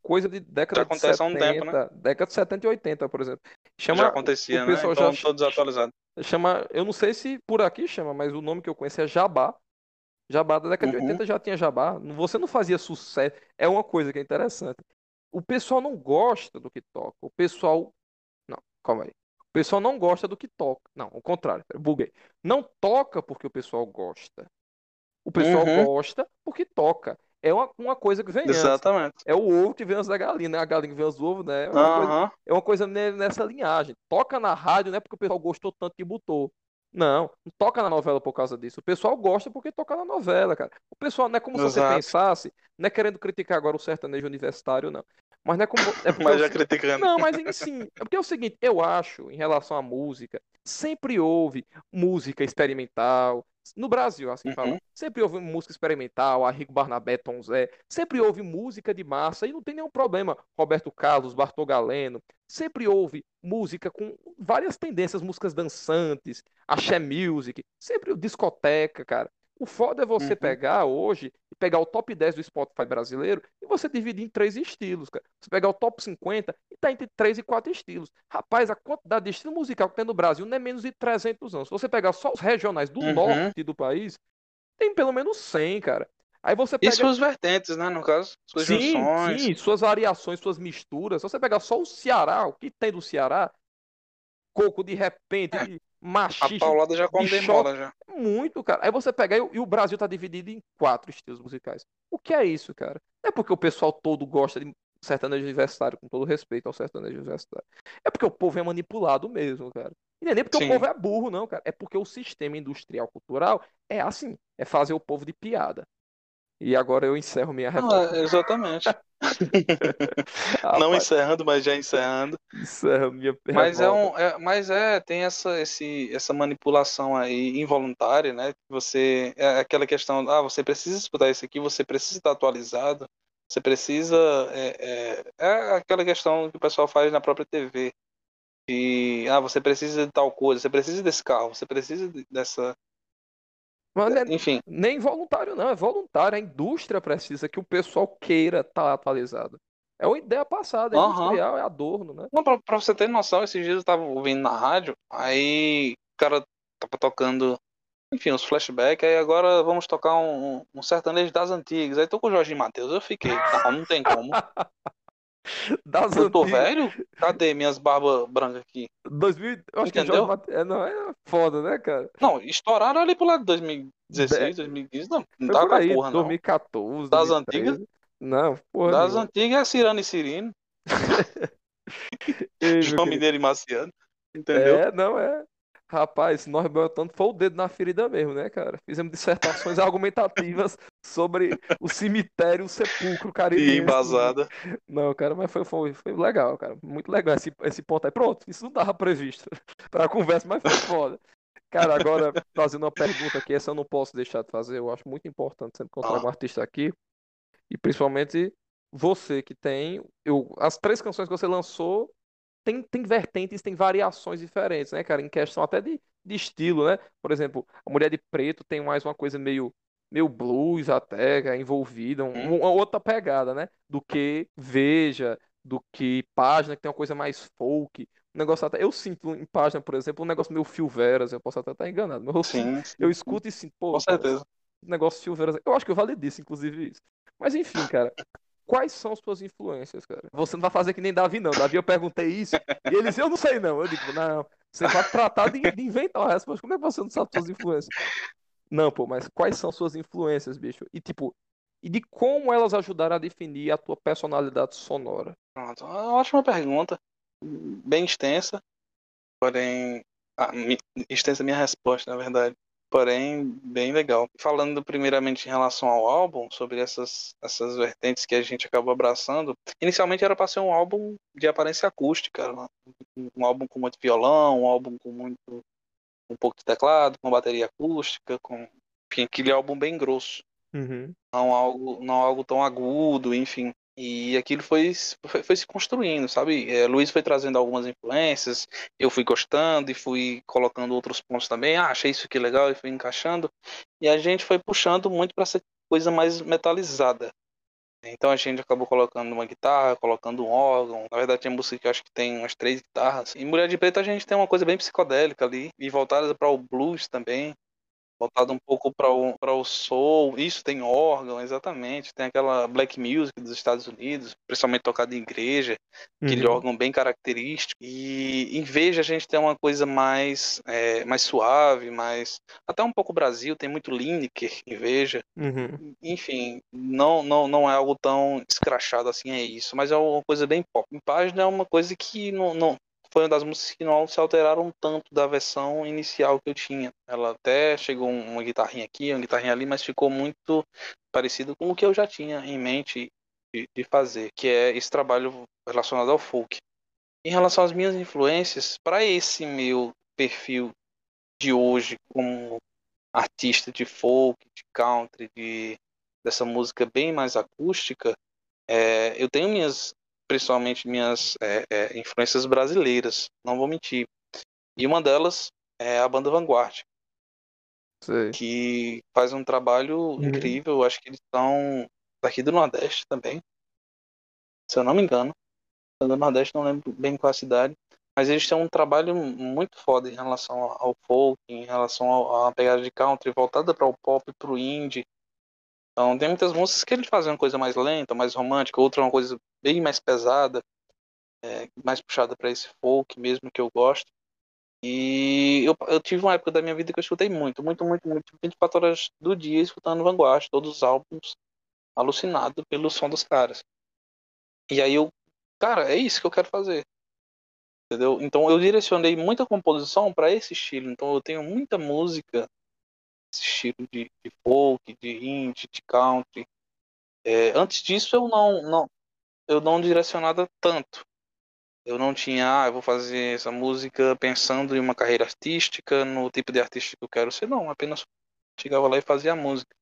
Speaker 1: coisa de década
Speaker 2: Já
Speaker 1: de
Speaker 2: acontece há um
Speaker 1: 70,
Speaker 2: tempo, né?
Speaker 1: década de 70 e 80, por exemplo. Chama,
Speaker 2: já acontecia,
Speaker 1: o
Speaker 2: né? Então
Speaker 1: já
Speaker 2: tô desatualizado.
Speaker 1: chama, eu não sei se por aqui chama, mas o nome que eu conheço é Jabá. Jabá da década de
Speaker 2: Uhum.
Speaker 1: 80 já tinha Jabá. Você não fazia sucesso. É uma coisa que é interessante. O pessoal não gosta do que toca. O pessoal. Não, calma aí. O pessoal não gosta do que toca. Não, o contrário. Buguei. Não toca porque o pessoal gosta. O pessoal
Speaker 2: Uhum.
Speaker 1: gosta porque toca. É uma, uma coisa que vem antes.
Speaker 2: Exatamente.
Speaker 1: É o ovo que vem antes da galinha, né? A galinha que vem antes do ovo, né? É uma coisa
Speaker 2: Aham.
Speaker 1: é uma coisa ne- nessa linhagem. Toca na rádio não é porque o pessoal gostou tanto que botou. Não, não toca na novela por causa disso. O pessoal gosta porque toca na novela, cara. O pessoal não é como se você
Speaker 2: Exato.
Speaker 1: pensasse, não é querendo criticar agora o sertanejo universitário, não. Mas não é como. É
Speaker 2: Mas
Speaker 1: é o
Speaker 2: já
Speaker 1: se-
Speaker 2: criticando.
Speaker 1: Não, mas sim. É porque é o seguinte, eu acho, em relação à música, sempre houve música experimental, no Brasil, assim
Speaker 2: Uhum.
Speaker 1: falando. Sempre houve música experimental, Arrigo Barnabé, Tom Zé. Sempre houve música de massa e não tem nenhum problema. Roberto Carlos, Bartol Galeno. Sempre houve música com várias tendências, músicas dançantes, axé music. Sempre discoteca, cara. O foda é você
Speaker 2: Uhum.
Speaker 1: pegar hoje e pegar o top 10 do Spotify brasileiro e você dividir em três estilos, cara. Você pegar o top 50 e tá entre três e quatro estilos. Rapaz, a quantidade de estilo musical que tem no Brasil não é menos de 300 anos. Se você pegar só os regionais do
Speaker 2: Uhum.
Speaker 1: norte do país, tem pelo menos 100, cara. Aí você pega
Speaker 2: E suas vertentes, né? No caso, suas
Speaker 1: Sim,
Speaker 2: junções.
Speaker 1: sim, suas variações, suas misturas. Se você pegar só o Ceará, o que tem do Ceará, coco de repente,
Speaker 2: É.
Speaker 1: de
Speaker 2: A
Speaker 1: machista,
Speaker 2: paulada já come bem bola já.
Speaker 1: muito, cara. Aí você pega e, o- e o Brasil tá dividido em quatro estilos musicais. O que é isso, cara? Não é porque o pessoal todo gosta de sertanejo universitário, com todo respeito ao sertanejo universitário. É porque o povo é manipulado mesmo, cara. E não é nem porque
Speaker 2: Sim.
Speaker 1: o povo é burro, não, cara. É porque o sistema industrial cultural é assim, é fazer o povo de piada. E agora eu encerro minha
Speaker 2: Não,
Speaker 1: reflexão.
Speaker 2: é, exatamente. Não
Speaker 1: Rapaz,
Speaker 2: encerrando, mas já encerrando.
Speaker 1: encerro minha
Speaker 2: Mas é
Speaker 1: revolta.
Speaker 2: um, é- mas é, tem essa, esse, essa manipulação aí involuntária, né? que Você, é aquela questão, ah, você precisa escutar isso aqui, você precisa estar atualizado, você precisa, é, é, é aquela questão que o pessoal faz na própria TV, de, ah, você precisa de tal coisa, você precisa desse carro, você precisa de- dessa,
Speaker 1: Mas não é
Speaker 2: enfim,
Speaker 1: nem voluntário, não, é voluntário. A indústria precisa que o pessoal queira estar atualizado. É uma ideia passada, é
Speaker 2: Aham.
Speaker 1: industrial, é adorno, né?
Speaker 2: Não, pra, pra você ter noção, esses dias eu tava ouvindo na rádio, aí o cara tava tocando, enfim, uns flashbacks, aí agora vamos tocar um, um- sertanejo das antigas. Aí tocou o Jorge Matheus, eu fiquei, não, não tem como.
Speaker 1: Das
Speaker 2: Eu tô
Speaker 1: antigas.
Speaker 2: velho? Cadê minhas barbas brancas aqui?
Speaker 1: 2000, eu acho que
Speaker 2: Entendeu?
Speaker 1: Mate... é, não, é foda, né, cara?
Speaker 2: Não, estouraram ali pro lado de 2016, 2015, não, não
Speaker 1: Foi
Speaker 2: pra
Speaker 1: aí,
Speaker 2: porra, não.
Speaker 1: 2014,
Speaker 2: Das
Speaker 1: 2013. Não, porra
Speaker 2: Das antigas é Cirano e Cirino,
Speaker 1: Ei,
Speaker 2: João. Mineiro e Marciano, entendeu?
Speaker 1: É, não é. Rapaz, nós botando foi o dedo na ferida mesmo, né, cara? Fizemos dissertações argumentativas sobre o cemitério, o sepulcro
Speaker 2: E
Speaker 1: caribense.
Speaker 2: embasada.
Speaker 1: Não, cara, mas foi, foi, foi legal, cara. Muito legal esse, esse ponto aí. Pronto, isso não tava previsto pra conversa, mas foi foda. Cara, agora, fazendo uma pergunta aqui, essa eu não posso deixar de fazer, eu acho muito importante sempre eu trago um artista aqui. E principalmente você que tem. Eu, as três canções que você lançou tem, tem vertentes, tem variações diferentes, né, cara? Em questão até de, de estilo, né? Por exemplo, a Mulher de Preto tem mais uma coisa meio, meio blues até, cara, envolvida, um-
Speaker 2: Hum.
Speaker 1: uma outra pegada, né? Do que Veja, do que Página, que tem uma coisa mais folk. Um negócio até. Eu sinto em Página, por exemplo, um negócio meio Fio Veras, eu posso até estar enganado, mas eu,
Speaker 2: Sim, sim,
Speaker 1: eu escuto e sinto, pô,
Speaker 2: Com certeza.
Speaker 1: negócio Fio Veras. Eu acho que eu validei inclusive, isso. Mas enfim, cara. Quais são suas influências, cara? Você não vai fazer que nem Davi, não. Davi, eu perguntei isso e eles, eu não sei, não. Eu digo, não, você vai tratar de, de inventar uma resposta. Como é que você não sabe suas influências? Não, pô, mas quais são suas influências, bicho? E tipo, e de como elas ajudaram a definir a tua personalidade sonora?
Speaker 2: Pronto, é uma ótima pergunta, bem extensa, porém ah, extensa minha resposta, na verdade, porém bem legal. Falando primeiramente em relação ao álbum, sobre essas essas vertentes que a gente acabou abraçando, inicialmente era para ser um álbum de aparência acústica, né? um, um álbum com muito violão, um álbum com muito um pouco de teclado, com bateria acústica, com enfim, aquele álbum bem grosso
Speaker 1: Uhum.
Speaker 2: não algo, não algo tão agudo, enfim. E aquilo foi, foi, foi se construindo, sabe? É, Luiz foi trazendo algumas influências, eu fui gostando e fui colocando outros pontos também. Ah, achei isso aqui legal e fui encaixando. E a gente foi puxando muito para essa coisa mais metalizada. Então a gente acabou colocando uma guitarra, colocando um órgão. Na verdade, tem música que eu acho que tem umas três guitarras. Em Mulher de Preto a gente tem uma coisa bem psicodélica ali, e voltada para o blues também voltado um pouco para o, o soul. Isso tem órgão, exatamente. Tem aquela black music dos Estados Unidos, principalmente tocada em igreja, aquele
Speaker 1: Uhum.
Speaker 2: órgão bem característico. E em Veja a gente tem uma coisa mais, é, mais suave, mais. Até um pouco Brasil, tem muito Lineker em Veja.
Speaker 1: Uhum.
Speaker 2: Enfim, não, não, não é algo tão escrachado assim, é isso, mas é uma coisa bem pop. Em página é uma coisa que não, não foi uma das músicas que não se alteraram tanto da versão inicial que eu tinha. Ela até chegou um- uma guitarrinha aqui, uma guitarrinha ali, mas ficou muito parecido com o que eu já tinha em mente de, de fazer, que é esse trabalho relacionado ao folk. Em relação às minhas influências, para esse meu perfil de hoje como artista de folk, de country, de dessa música bem mais acústica, é, eu tenho minhas, principalmente minhas é, é, influências brasileiras, não vou mentir. E uma delas é a banda Vanguard,
Speaker 1: Sei.
Speaker 2: que faz um trabalho
Speaker 1: Uhum.
Speaker 2: incrível. Acho que eles são daqui do Nordeste também, se eu não me engano. Do Nordeste, não lembro bem qual a cidade. Mas eles têm um trabalho muito foda em relação ao folk, em relação ao- à pegada de country voltada para o pop, para o indie. Então tem muitas músicas que eles fazem uma coisa mais lenta, mais romântica, outra uma coisa bem mais pesada, é, mais puxada para esse folk mesmo que eu gosto. E eu, eu tive uma época da minha vida que eu escutei muito, muito, muito, muito, 24 horas do dia escutando Vanguard, todos os álbuns, alucinado pelo som dos caras. E aí eu, cara, é isso que eu quero fazer. Entendeu? Então eu direcionei muita composição para esse estilo. Então eu tenho muita música, esse estilo de, de folk, de indie, de country. É, antes disso eu não, não, eu não direcionava tanto. Eu não tinha, ah, eu vou fazer essa música pensando em uma carreira artística, no tipo de artista que eu quero ser. Não, apenas chegava lá e fazia a música.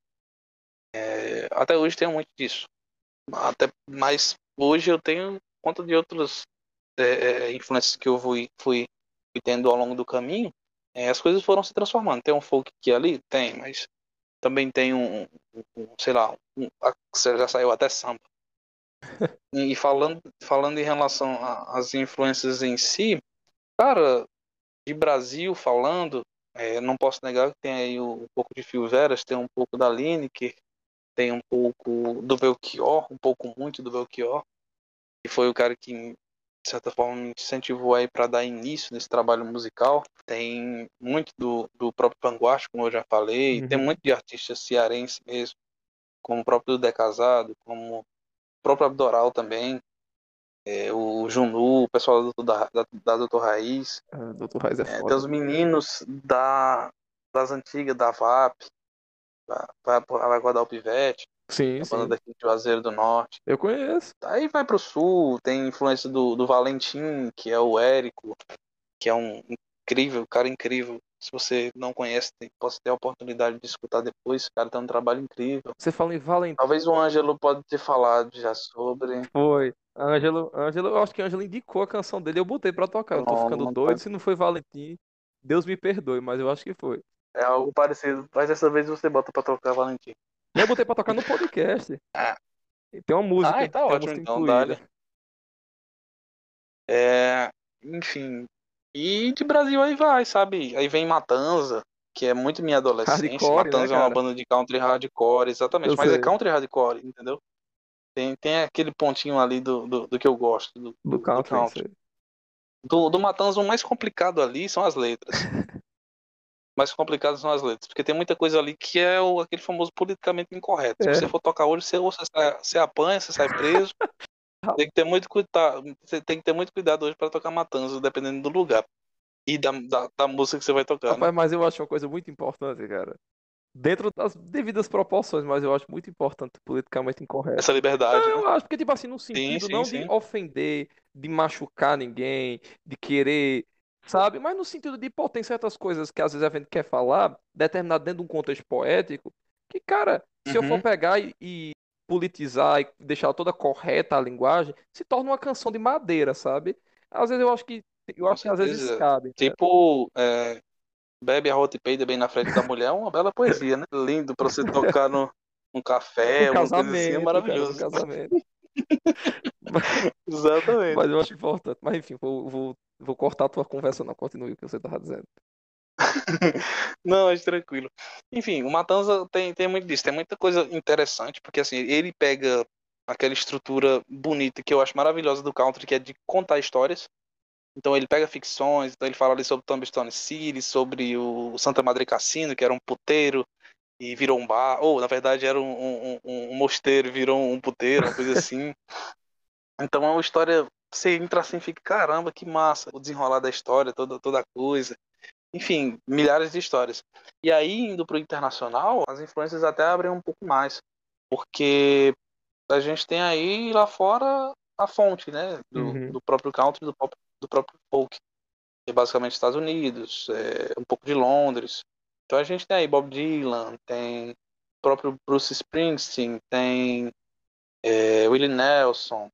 Speaker 2: É, até hoje tenho muito disso. Até, mas hoje eu tenho conta de outras é, é, influências que eu fui, fui, fui tendo ao longo do caminho. É, as coisas foram se transformando. Tem um folk aqui ali? Tem, mas também tem um, um- um, sei lá, um, já saiu até samba. E falando, falando em relação às influências em si, cara, de Brasil falando, é, não posso negar que tem aí um pouco de Fio Veras, tem um pouco da Lineker, tem um pouco do Belchior, um pouco muito do Belchior, que foi o cara que, de certa forma, me incentivou aí para dar início nesse trabalho musical. Tem muito do, do próprio Vanguard, como eu já falei,
Speaker 1: Uhum.
Speaker 2: tem muito de artistas cearense mesmo, como o próprio Dudé Casado, como próprio Abdoral também, é, o Junu, o pessoal da, da, da Doutor Raiz,
Speaker 1: Ah, Dr. Raiz é
Speaker 2: é, tem
Speaker 1: foda.
Speaker 2: os meninos da, das antigas, da VAP, vai vai guardar o Pivete,
Speaker 1: Sim,
Speaker 2: a banda
Speaker 1: sim.
Speaker 2: daqui de Juazeiro do Norte.
Speaker 1: Eu conheço.
Speaker 2: Aí vai pro sul, tem influência do, do Valentim, que é o Érico, que é um incrível, cara incrível. Se você não conhece, posso ter a oportunidade de escutar depois. O cara tem um trabalho incrível.
Speaker 1: Você fala em Valentim.
Speaker 2: Talvez o Ângelo pode ter falado já sobre.
Speaker 1: Foi. Ângelo, Ângelo, eu acho que Ângelo indicou a canção dele, eu botei pra tocar. Eu tô
Speaker 2: Não,
Speaker 1: ficando
Speaker 2: não
Speaker 1: doido,
Speaker 2: pode-
Speaker 1: se não foi Valentim, Deus me perdoe, mas eu acho que foi.
Speaker 2: É algo parecido. Mas dessa vez você bota pra tocar Valentim.
Speaker 1: Eu botei pra tocar no podcast.
Speaker 2: Ah.
Speaker 1: Tem uma música,
Speaker 2: Ah, tá ótimo, então, dale. É, enfim. E de Brasil aí vai, sabe? Aí vem Matanza, que é muito minha adolescência.
Speaker 1: Hardcore, né,
Speaker 2: Matanza é uma banda de country hardcore, exatamente.
Speaker 1: Eu
Speaker 2: Mas
Speaker 1: sei.
Speaker 2: é country hardcore, entendeu? Tem, tem aquele pontinho ali do, do, do que eu gosto. Do,
Speaker 1: Do country,
Speaker 2: country.
Speaker 1: isso aí.
Speaker 2: do, do Matanza, o mais complicado ali são as letras. Mais complicado são as letras. Porque tem muita coisa ali que é o, aquele famoso politicamente incorreto. Se
Speaker 1: É.
Speaker 2: você for tocar hoje, você, você, sai- você apanha, você sai preso. tem que ter muito cuidado. Você tem que ter muito cuidado hoje para tocar Matanza, dependendo do lugar. E da, da, da música que você vai tocar. né?
Speaker 1: Rapaz, mas eu acho uma coisa muito importante, cara. Dentro das devidas proporções, mas eu acho muito importante politicamente incorreto.
Speaker 2: Essa liberdade,
Speaker 1: Não,
Speaker 2: né?
Speaker 1: eu acho porque, tipo assim, no sentido
Speaker 2: sim,
Speaker 1: não
Speaker 2: sim.
Speaker 1: de ofender, de machucar ninguém, de querer, sabe? Mas no sentido de, pô, tem certas coisas que às vezes a gente quer falar, determinado dentro de um contexto poético, que, cara, se eu for
Speaker 2: Uhum.
Speaker 1: pegar e, e politizar e deixar toda correta a linguagem, se torna uma canção de madeira, sabe? Às vezes eu acho que, eu acho que às vezes cabe.
Speaker 2: Tipo, é, bebe a rota e peida bem na frente da mulher é uma bela poesia, né? Lindo pra você tocar no, num café,
Speaker 1: Um
Speaker 2: coisa assim, é
Speaker 1: casamento, cara, um
Speaker 2: maravilhoso.
Speaker 1: casamento.
Speaker 2: Exatamente.
Speaker 1: Mas eu acho importante. Mas enfim, vou, vou, vou cortar a tua conversa, não. Continue o que você tava dizendo.
Speaker 2: Não, mas tranquilo. Enfim, o Matanza tem, tem muito disso, tem muita coisa interessante, porque assim, ele pega aquela estrutura bonita que eu acho maravilhosa do country, que é de contar histórias. Então ele pega ficções, então ele fala ali sobre Tombstone City, sobre o Santa Madre Cassino, que era um puteiro e virou um bar, ou na verdade era um, um, um- um mosteiro e virou um puteiro, uma coisa assim. Então é uma história, você entra assim e fica, caramba, que massa, o desenrolar da história, toda, toda a coisa. Enfim, milhares de histórias. E aí, indo pro internacional, as influências até abrem um pouco mais. Porque a gente tem aí lá fora a fonte, né? Do,
Speaker 1: Uhum.
Speaker 2: do próprio country, do, pop- do próprio folk. Que é basicamente Estados Unidos, é, um pouco de Londres. Então a gente tem aí Bob Dylan, tem o próprio Bruce Springsteen, tem é, Willie Nelson,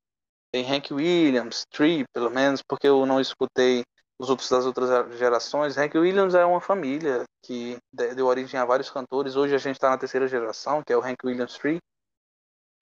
Speaker 2: tem Hank Williams, Tree, pelo menos, porque eu não escutei outros das outras gerações. Hank Williams é uma família que deu origem a vários cantores. Hoje a gente está na terceira geração, que é o Hank Williams. Que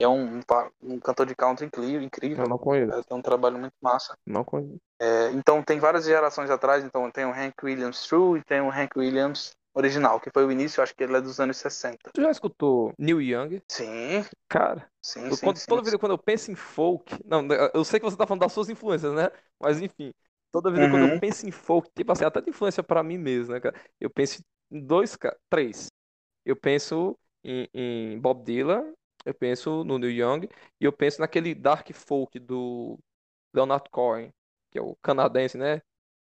Speaker 2: é um, um, um, cantor de country incrível. incrível.
Speaker 1: Eu não conheço.
Speaker 2: É, tem um trabalho muito massa.
Speaker 1: Não conheço.
Speaker 2: É, então tem várias gerações atrás. Então tem o Hank Williams True e tem o Hank Williams original, que foi o início, acho que ele é dos anos 60.
Speaker 1: Tu já escutou Neil Young?
Speaker 2: Sim.
Speaker 1: Cara,
Speaker 2: sim,
Speaker 1: eu,
Speaker 2: sim,
Speaker 1: quando,
Speaker 2: sim,
Speaker 1: toda
Speaker 2: sim.
Speaker 1: vez quando eu penso em folk, não, eu sei que você tá falando das suas influências, né? Mas enfim, toda vez quando eu
Speaker 2: Uhum.
Speaker 1: penso em folk, tipo assim, até de influência pra mim mesmo, né, cara? Eu penso em dois, três. Eu penso em, em Bob Dylan, eu penso no Neil Young e eu penso naquele dark folk do Leonard Cohen, que é o canadense, né?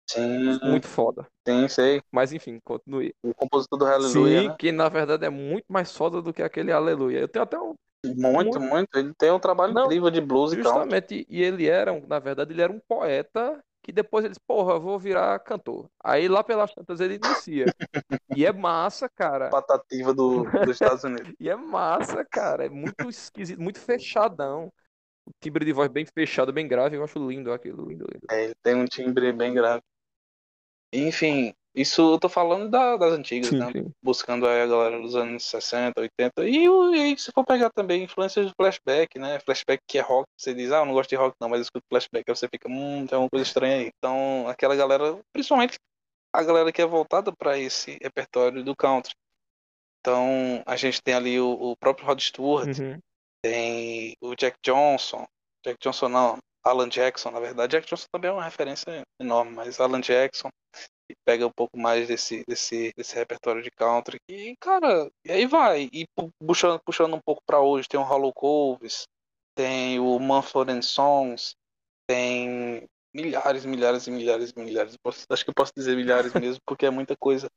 Speaker 2: Sim,
Speaker 1: Muito foda.
Speaker 2: sim, sei.
Speaker 1: Mas enfim, continue.
Speaker 2: O compositor do Hallelujah,
Speaker 1: Sim,
Speaker 2: né?
Speaker 1: que na verdade é muito mais foda do que aquele Aleluia. Eu tenho até um.
Speaker 2: Muito, muito. Ele tem um trabalho
Speaker 1: Não,
Speaker 2: incrível de blues e country.
Speaker 1: Justamente, e ele era, um- na verdade, ele era um poeta que depois ele disse, porra, vou virar cantor. Aí lá pelas tantas ele inicia. E é massa, cara.
Speaker 2: Patativa do, dos Estados Unidos.
Speaker 1: E é massa, cara. É muito esquisito, muito fechadão. O timbre de voz bem fechado, bem grave. Eu acho lindo aquilo, lindo, lindo.
Speaker 2: É, ele tem um timbre bem grave. Enfim, isso eu tô falando da- das antigas, né?
Speaker 1: sim.
Speaker 2: Buscando aí a galera dos anos 60, 80. E, e aí, se for pegar também influências do flashback, né? Flashback que é rock, você diz, ah, eu não gosto de rock não, mas eu escuto flashback. Aí você fica, hum, tem alguma coisa estranha aí. Então, aquela galera, principalmente a galera que é voltada para esse repertório do country. Então, a gente tem ali o, o próprio Rod Stewart,
Speaker 1: Uhum.
Speaker 2: tem o Jack Johnson. Jack Johnson não, Alan Jackson, na verdade. Jack Johnson também é uma referência enorme, mas Alan Jackson que pega um pouco mais desse, desse, desse repertório de country. E, cara, e aí vai. E pu- puxando, puxando um pouco pra hoje, tem o Hollow Coves, tem o Mumford Sons, tem milhares, milhares e milhares e milhares. Acho que eu posso dizer milhares mesmo, porque é muita coisa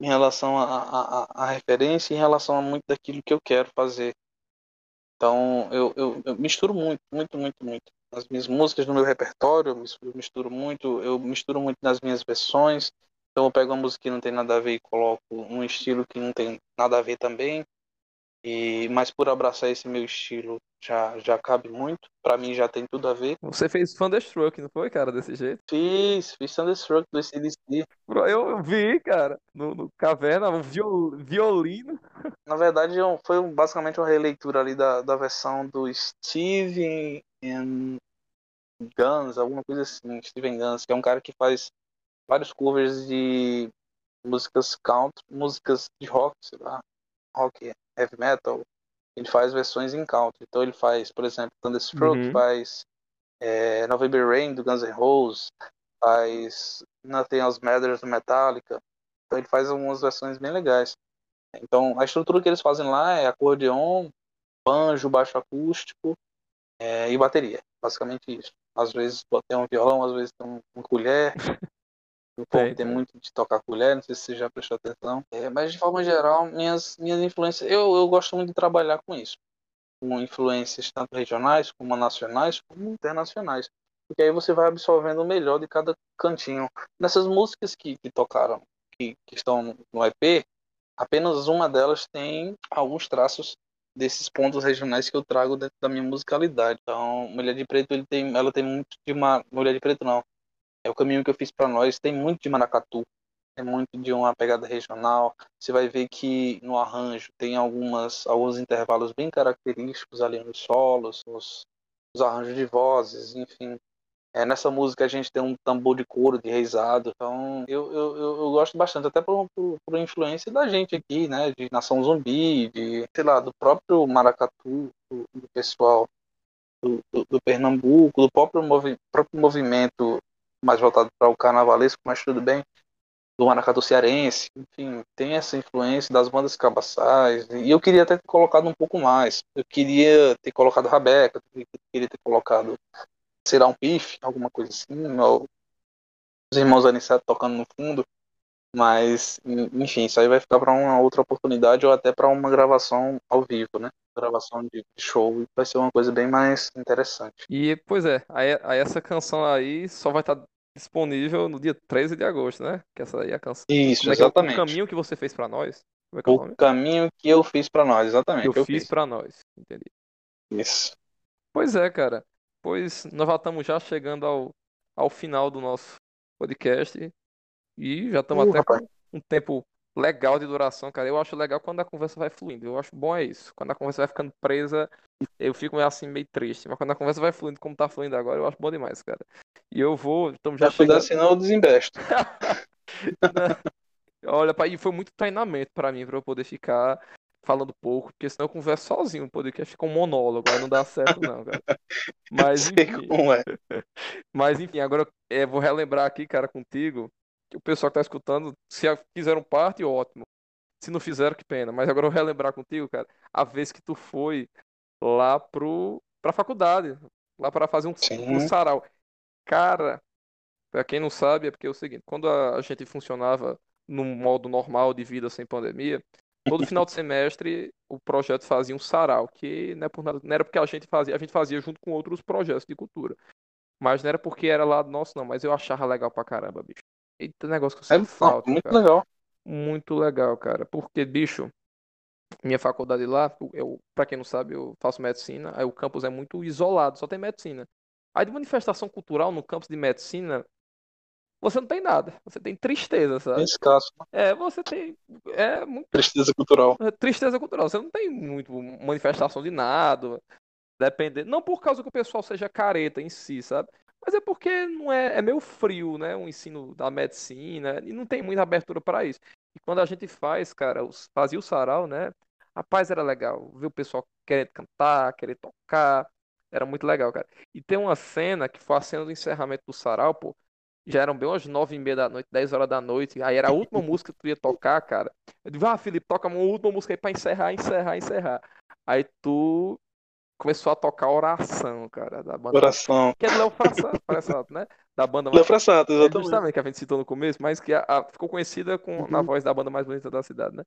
Speaker 2: em relação à a, a, a referência e em relação a muito daquilo que eu quero fazer. Então, eu, eu, eu misturo muito, muito, muito, muito. As minhas músicas no meu repertório, eu mis- eu misturo muito, eu misturo muito nas minhas versões. Então, eu pego uma música que não tem nada a ver e coloco um estilo que não tem nada a ver também. E, mas por abraçar esse meu estilo já, já cabe muito. Pra mim já tem tudo a ver.
Speaker 1: Você fez Thunderstruck, não foi, cara, desse jeito?
Speaker 2: Fiz, fiz Thunderstruck do.
Speaker 1: Bro, Eu eu vi, cara, no, no Caverna, um viol- violino.
Speaker 2: Na verdade, eu- foi basicamente uma releitura ali da, da versão do Steven and Guns, alguma coisa assim, Steven Guns, que é um cara que faz vários covers de músicas country, músicas de rock, sei lá, rock, heavy metal. Ele faz versões em country. Então ele faz, por exemplo, Thunderstruck,
Speaker 1: Uhum.
Speaker 2: faz é, November Rain do Guns N' Roses, faz Nothing Else Matters do Metallica. Então ele faz algumas versões bem legais. Então, a estrutura que eles fazem lá é acordeon, banjo, baixo acústico é, e bateria. Basicamente isso. Às vezes tem um violão, às vezes tem um- uma colher. O povo
Speaker 1: tem.
Speaker 2: muito de tocar colher, não sei se você já prestou atenção. É, mas de forma geral, minhas, minhas influências, eu, eu gosto muito de trabalhar com isso. Com influências tanto regionais, como nacionais, como internacionais. Porque aí você vai absorvendo o melhor de cada cantinho. Nessas músicas que, que tocaram, que, que estão no EP, apenas uma delas tem alguns traços desses pontos regionais que eu trago dentro da minha musicalidade. Então, Mulher de Preto, ele tem, ela tem muito de uma Mulher de Preto não. É o caminho que eu fiz para nós, tem muito de maracatu, tem muito de uma pegada regional. Você vai ver que no arranjo tem algumas alguns intervalos bem característicos ali nos solos, nos, nos arranjos de vozes, enfim. É, nessa música a gente tem um tambor de couro de reisado, então eu, eu, eu, eu gosto bastante, até por, por, por influência da gente aqui, né, de Nação Zumbi, de, sei lá, do próprio maracatu, do, do pessoal do, do, do Pernambuco, do próprio, movi próprio movimento mais voltado para o carnavalesco, mas tudo bem, do maracatu cearense, enfim, tem essa influência das bandas cabaçais, e eu queria até ter colocado um pouco mais, eu queria ter colocado Rabeca, eu queria ter colocado será um pife, alguma coisa assim, ou os irmãos Aniceto tocando no fundo, mas enfim, isso aí vai ficar para uma outra oportunidade ou até para uma gravação ao vivo, né? Gravação de show vai ser uma coisa bem mais interessante.
Speaker 1: E, pois é, aí essa canção aí só vai estar disponível no dia 13 de agosto, né? Que essa aí é a canção.
Speaker 2: Isso,
Speaker 1: é que é o-
Speaker 2: exatamente.
Speaker 1: o caminho que você fez pra nós? Como é que é o
Speaker 2: caminho que eu fiz pra nós, exatamente.
Speaker 1: Que eu fiz pra nós. Entendi.
Speaker 2: Isso.
Speaker 1: Pois é, cara. Pois nós já estamos já chegando ao, ao final do nosso podcast e já estamos
Speaker 2: Uh,
Speaker 1: até
Speaker 2: rapaz.
Speaker 1: com um tempo legal de duração, cara. Eu acho legal quando a conversa vai fluindo. Eu acho bom é isso. Quando a conversa vai ficando presa, eu fico meio assim meio triste. Mas quando a conversa vai fluindo como tá fluindo agora, eu acho bom demais, cara. E eu vou, estamos já
Speaker 2: Já cuidar,
Speaker 1: chegando.
Speaker 2: senão eu desinvesto.
Speaker 1: Olha, pai, e foi muito treinamento pra mim, pra eu poder ficar falando pouco, porque senão eu converso sozinho, o podcast fica um monólogo, aí não dá certo não, cara. Mas enfim,
Speaker 2: é.
Speaker 1: mas enfim, agora eu vou relembrar aqui, cara, contigo, que o pessoal que tá escutando, se fizeram parte, ótimo. Se não fizeram, que pena. Mas agora eu vou relembrar contigo, cara, a vez que tu foi lá pro, pra faculdade, lá para fazer um, um sarau. Cara, pra quem não sabe, é porque é o seguinte, quando a, a gente funcionava num modo normal de vida sem pandemia, todo final de semestre o projeto fazia um sarau, que não é por nada, não era porque a gente fazia, a gente fazia junto com outros projetos de cultura. Mas não era porque era lá nosso, não, mas eu achava legal pra caramba, bicho. Eita, negócio que eu
Speaker 2: É
Speaker 1: sinto
Speaker 2: não,
Speaker 1: falta,
Speaker 2: muito
Speaker 1: cara.
Speaker 2: legal.
Speaker 1: Muito legal, cara. Porque, bicho, minha faculdade lá, eu, pra quem não sabe, eu faço medicina, aí o campus é muito isolado, só tem medicina. Aí de manifestação cultural no campus de medicina, você não tem nada. Você tem tristeza, sabe?
Speaker 2: escasso. né?
Speaker 1: É, você tem. É muito
Speaker 2: Tristeza cultural.
Speaker 1: é, tristeza cultural. Você não tem muito manifestação de nada. Depender. Não por causa que o pessoal seja careta em si, sabe? Mas é porque não é, é meio frio, né? O ensino da medicina e não tem muita abertura para isso. E quando a gente faz, cara, os- fazia o sarau, né? Rapaz, era legal ver o pessoal querendo cantar, querer tocar. Era muito legal, cara. E tem uma cena que foi a cena do encerramento do sarau, pô. Já eram bem umas nove e meia da noite, dez horas da noite. Aí era a última música que tu ia tocar, cara. Eu digo, ah, Felipe, toca uma última música aí pra encerrar, encerrar, encerrar. Aí tu começou a tocar oração, cara, da banda.
Speaker 2: Coração.
Speaker 1: Que é do Léo Frassato, né? Da banda
Speaker 2: Léo. Frassato,
Speaker 1: É,
Speaker 2: exatamente.
Speaker 1: justamente, que a gente citou no começo, mas que a- a- ficou conhecida com, na
Speaker 2: Uhum.
Speaker 1: voz da banda mais bonita da cidade, né?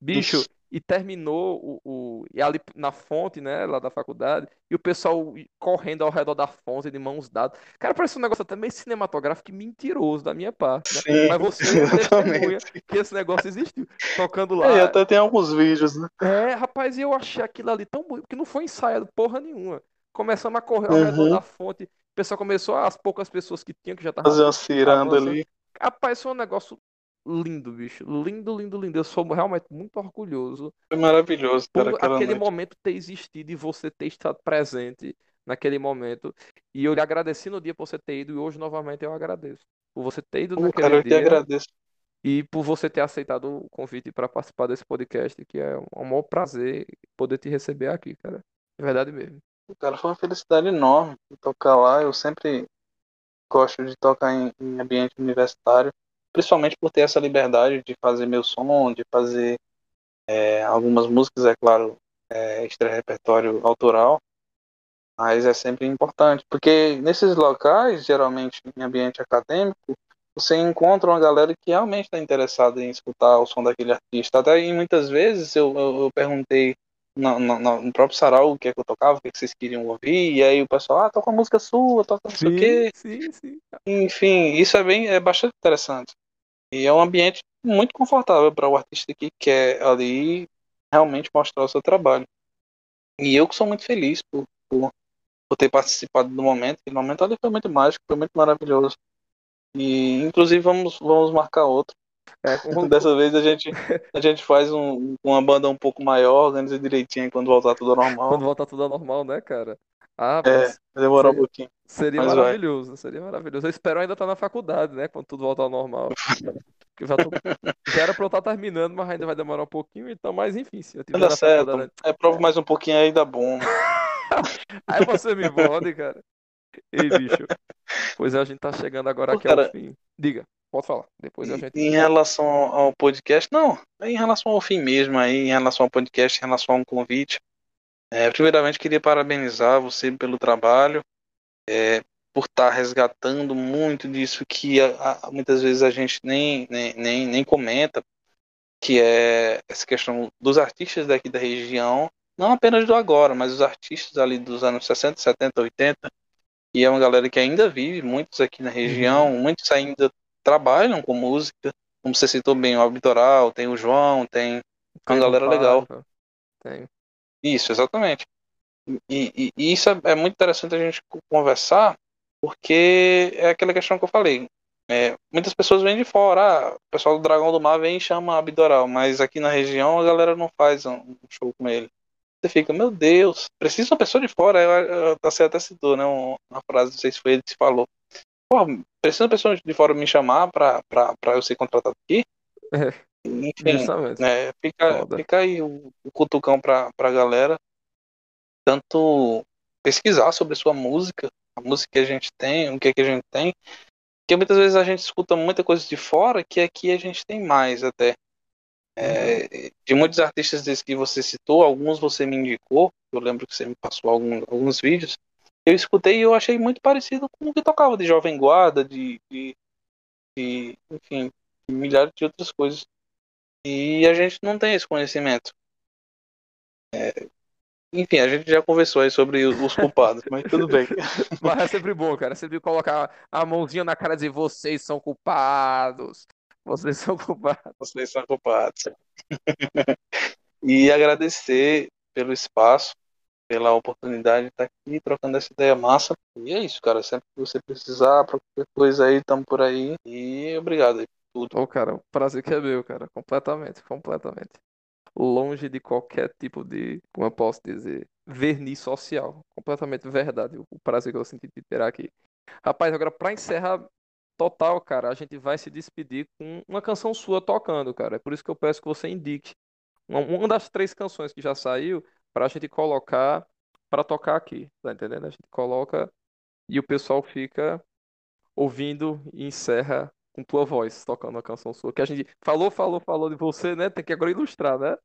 Speaker 1: Bicho. E terminou o, o- e ali na fonte, né, lá da faculdade, e o pessoal correndo ao redor da fonte de mãos dadas. Cara, parece um negócio até meio cinematográfico e mentiroso da minha parte, né?
Speaker 2: Sim,
Speaker 1: Mas você é testemunha que esse negócio existiu. Tocando lá.
Speaker 2: É, até tem alguns vídeos, né?
Speaker 1: É, rapaz, e eu achei aquilo ali tão bonito, porque não foi ensaiado porra nenhuma. Começamos a correr ao redor
Speaker 2: Uhum.
Speaker 1: da fonte, o pessoal começou, as poucas pessoas que tinham, que já estavam
Speaker 2: Fazer uma ciranda ali.
Speaker 1: Rapaz, foi um negócio lindo, bicho. Lindo, lindo, lindo. Eu sou realmente muito orgulhoso
Speaker 2: Foi maravilhoso, cara,
Speaker 1: por aquele
Speaker 2: noite.
Speaker 1: momento ter existido e você ter estado presente naquele momento. E eu lhe agradeci no dia por você ter ido e hoje novamente eu agradeço. Por você ter ido
Speaker 2: Pô,
Speaker 1: naquele
Speaker 2: cara, eu
Speaker 1: dia
Speaker 2: agradeço.
Speaker 1: e por você ter aceitado o convite para participar desse podcast, que é um maior prazer poder te receber aqui, cara. De verdade mesmo.
Speaker 2: Cara, foi uma felicidade enorme tocar lá. Eu sempre gosto de tocar em, em ambiente universitário, principalmente por ter essa liberdade de fazer meu som, de fazer é, algumas músicas, é claro, é, extra repertório autoral, mas é sempre importante, porque nesses locais, geralmente em ambiente acadêmico, você encontra uma galera que realmente está interessada em escutar o som daquele artista. Até e muitas vezes eu, eu, eu perguntei no, no, no próprio sarau o que é que eu tocava, o que, é que vocês queriam ouvir, e aí o pessoal, ah, toca uma música sua, toca não sei o quê.
Speaker 1: sim, sim.
Speaker 2: Enfim, isso é bem, é bastante interessante. E é um ambiente muito confortável para o artista que quer ali realmente mostrar o seu trabalho. E eu que sou muito feliz por, por, por ter participado do momento. Aquele momento ali foi muito mágico, foi muito maravilhoso. E inclusive vamos, vamos marcar outro.
Speaker 1: É,
Speaker 2: Dessa vez a gente, a gente faz um, uma banda um pouco maior, organiza direitinho quando voltar tudo ao normal.
Speaker 1: quando voltar tudo ao normal, né, cara? Ah,
Speaker 2: É, vai demorar um
Speaker 1: seria-
Speaker 2: pouquinho.
Speaker 1: seria
Speaker 2: mas vai.
Speaker 1: maravilhoso, seria maravilhoso. Eu espero ainda estar na faculdade, né, quando tudo voltar ao normal. Eu já, tô- já era pra eu estar terminando, mas ainda vai demorar um pouquinho, então, mas enfim, se eu tiver
Speaker 2: Vai
Speaker 1: na
Speaker 2: certo.
Speaker 1: faculdade.
Speaker 2: É, prova mais um pouquinho aí dá bom.
Speaker 1: Aí você me bode, cara. Ei, bicho. Pois a gente tá chegando agora
Speaker 2: Pô,
Speaker 1: aqui ao
Speaker 2: cara.
Speaker 1: fim. Diga, pode falar. Depois a gente.
Speaker 2: Em relação ao podcast, não, em relação ao fim mesmo aí, em relação ao podcast, em relação a um convite. É, primeiramente, queria parabenizar você pelo trabalho, é, por estar resgatando muito disso que a- a- muitas vezes a gente nem, nem, nem, nem comenta, que é essa questão dos artistas daqui da região, não apenas do agora, mas os artistas ali dos anos 60, 70, 80, e é uma galera que ainda vive, muitos aqui na região, uhum. muitos ainda trabalham com música, como você citou bem, o Abitoral, tem o João, tem uma galera legal.
Speaker 1: Tem.
Speaker 2: Isso, exatamente. E, e, e isso é, é, muito interessante a gente conversar, porque é aquela questão que eu falei. É, muitas pessoas vêm de fora, ah, o pessoal do Dragão do Mar vem e chama Abdoral, mas aqui na região a galera não faz um show com ele. Você fica, meu Deus, precisa uma pessoa de fora. Eu, você até citou, né? Uma frase, não sei se foi ele que falou. Pô, precisa uma pessoa de fora me chamar pra, pra, pra eu ser contratado aqui?
Speaker 1: É,
Speaker 2: Enfim, né, fica, fica aí o, o cutucão pra, pra galera. Tanto pesquisar sobre sua música, a música que a gente tem, o que, é que a gente tem. Porque muitas vezes a gente escuta muita coisa de fora que aqui a gente tem mais até. É, de muitos artistas desses que você citou, alguns você me indicou, eu lembro que você me passou alguns, alguns vídeos, eu escutei e eu achei muito parecido com o que tocava de Jovem Guarda, de, de, de enfim, de milhares de outras coisas. E a gente não tem esse conhecimento. É, enfim, a gente já conversou aí sobre os culpados, mas tudo bem.
Speaker 1: Mas é sempre bom, cara. É sempre colocar a mãozinha na cara e dizer vocês são culpados. Vocês são culpados.
Speaker 2: Vocês são culpados. e agradecer pelo espaço, pela oportunidade de estar aqui trocando essa ideia massa. E é isso, cara. Sempre que você precisar, para qualquer coisa aí, estamos por aí. E obrigado aí tudo.
Speaker 1: Ô, cara, o prazer que é meu, cara. Completamente, completamente. Longe de qualquer tipo de, como eu posso dizer, verniz social. Completamente verdade. O prazer que eu senti de ter aqui. Rapaz, agora para encerrar total, cara, a gente vai se despedir com uma canção sua tocando, cara. É por isso que eu peço que você indique uma, uma das três canções que já saiu pra gente colocar para tocar aqui, tá entendendo? A gente coloca e o pessoal fica ouvindo e encerra com tua voz tocando a canção sua. Que a gente falou, falou, falou de você, né? Tem que agora ilustrar, né?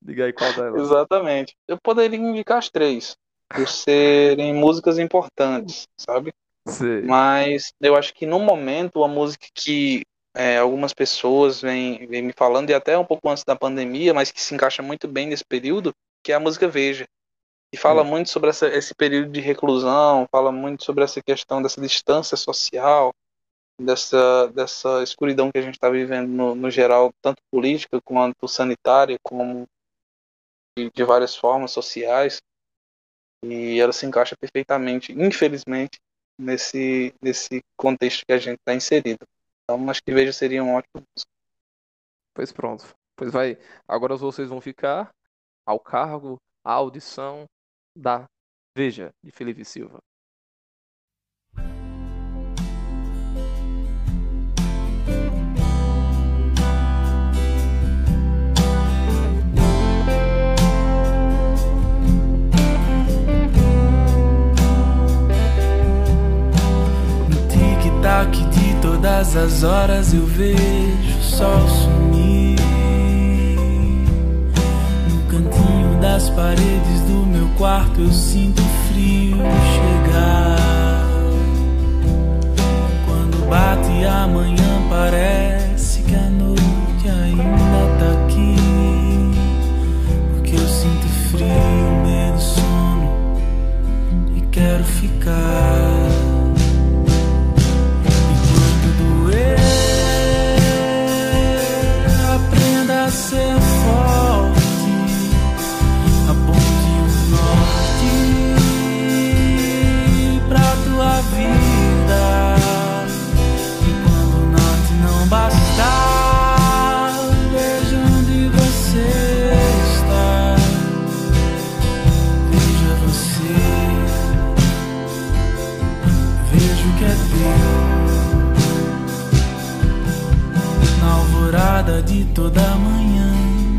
Speaker 1: Diga aí qual delas.
Speaker 2: Exatamente. Eu poderia indicar as três, por serem músicas importantes, sabe?
Speaker 1: Sim.
Speaker 2: Mas eu acho que no momento a música que é, algumas pessoas vêm, vêm me falando, e até um pouco antes da pandemia, mas que se encaixa muito bem nesse período, que é a música Veja. E fala hum. muito sobre essa, esse período de reclusão, fala muito sobre essa questão dessa distância social, dessa, dessa escuridão que a gente está vivendo no, no, geral, tanto política quanto sanitária, como de, de várias formas sociais. E ela se encaixa perfeitamente, infelizmente, nesse, nesse contexto que a gente está inserido. Então, acho que Veja seria um ótimo músico.
Speaker 1: Pois pronto. Pois vai. Agora vocês vão ficar ao cargo, à audição da Veja, de Felipe Silva.
Speaker 3: Ataque de todas as horas eu vejo o sol sumir. No cantinho das paredes do meu quarto eu sinto frio chegar. Quando bate a manhã parece que a noite ainda tá aqui. Porque eu sinto frio, medo, sono e quero ficar myself. De toda manhã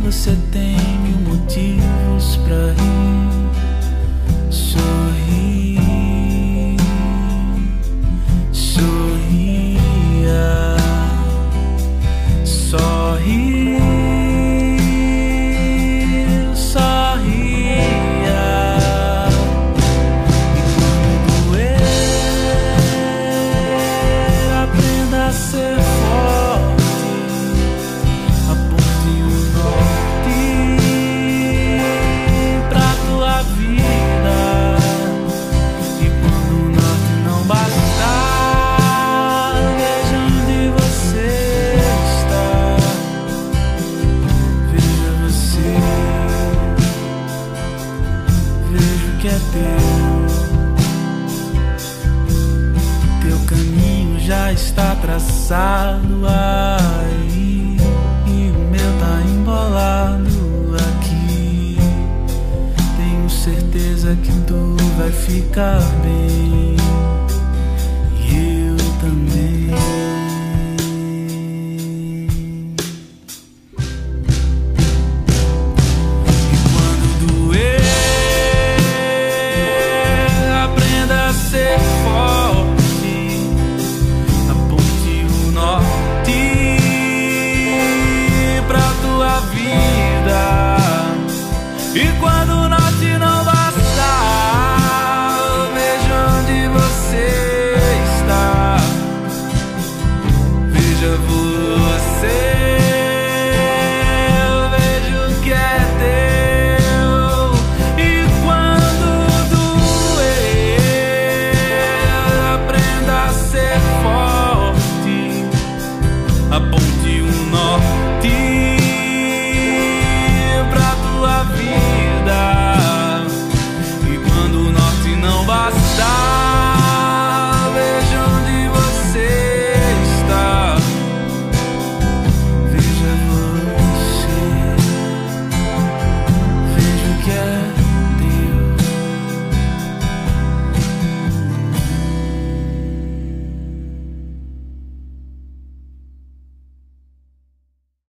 Speaker 3: você tem mil motivos pra rir. Sorri, sorria, sorri.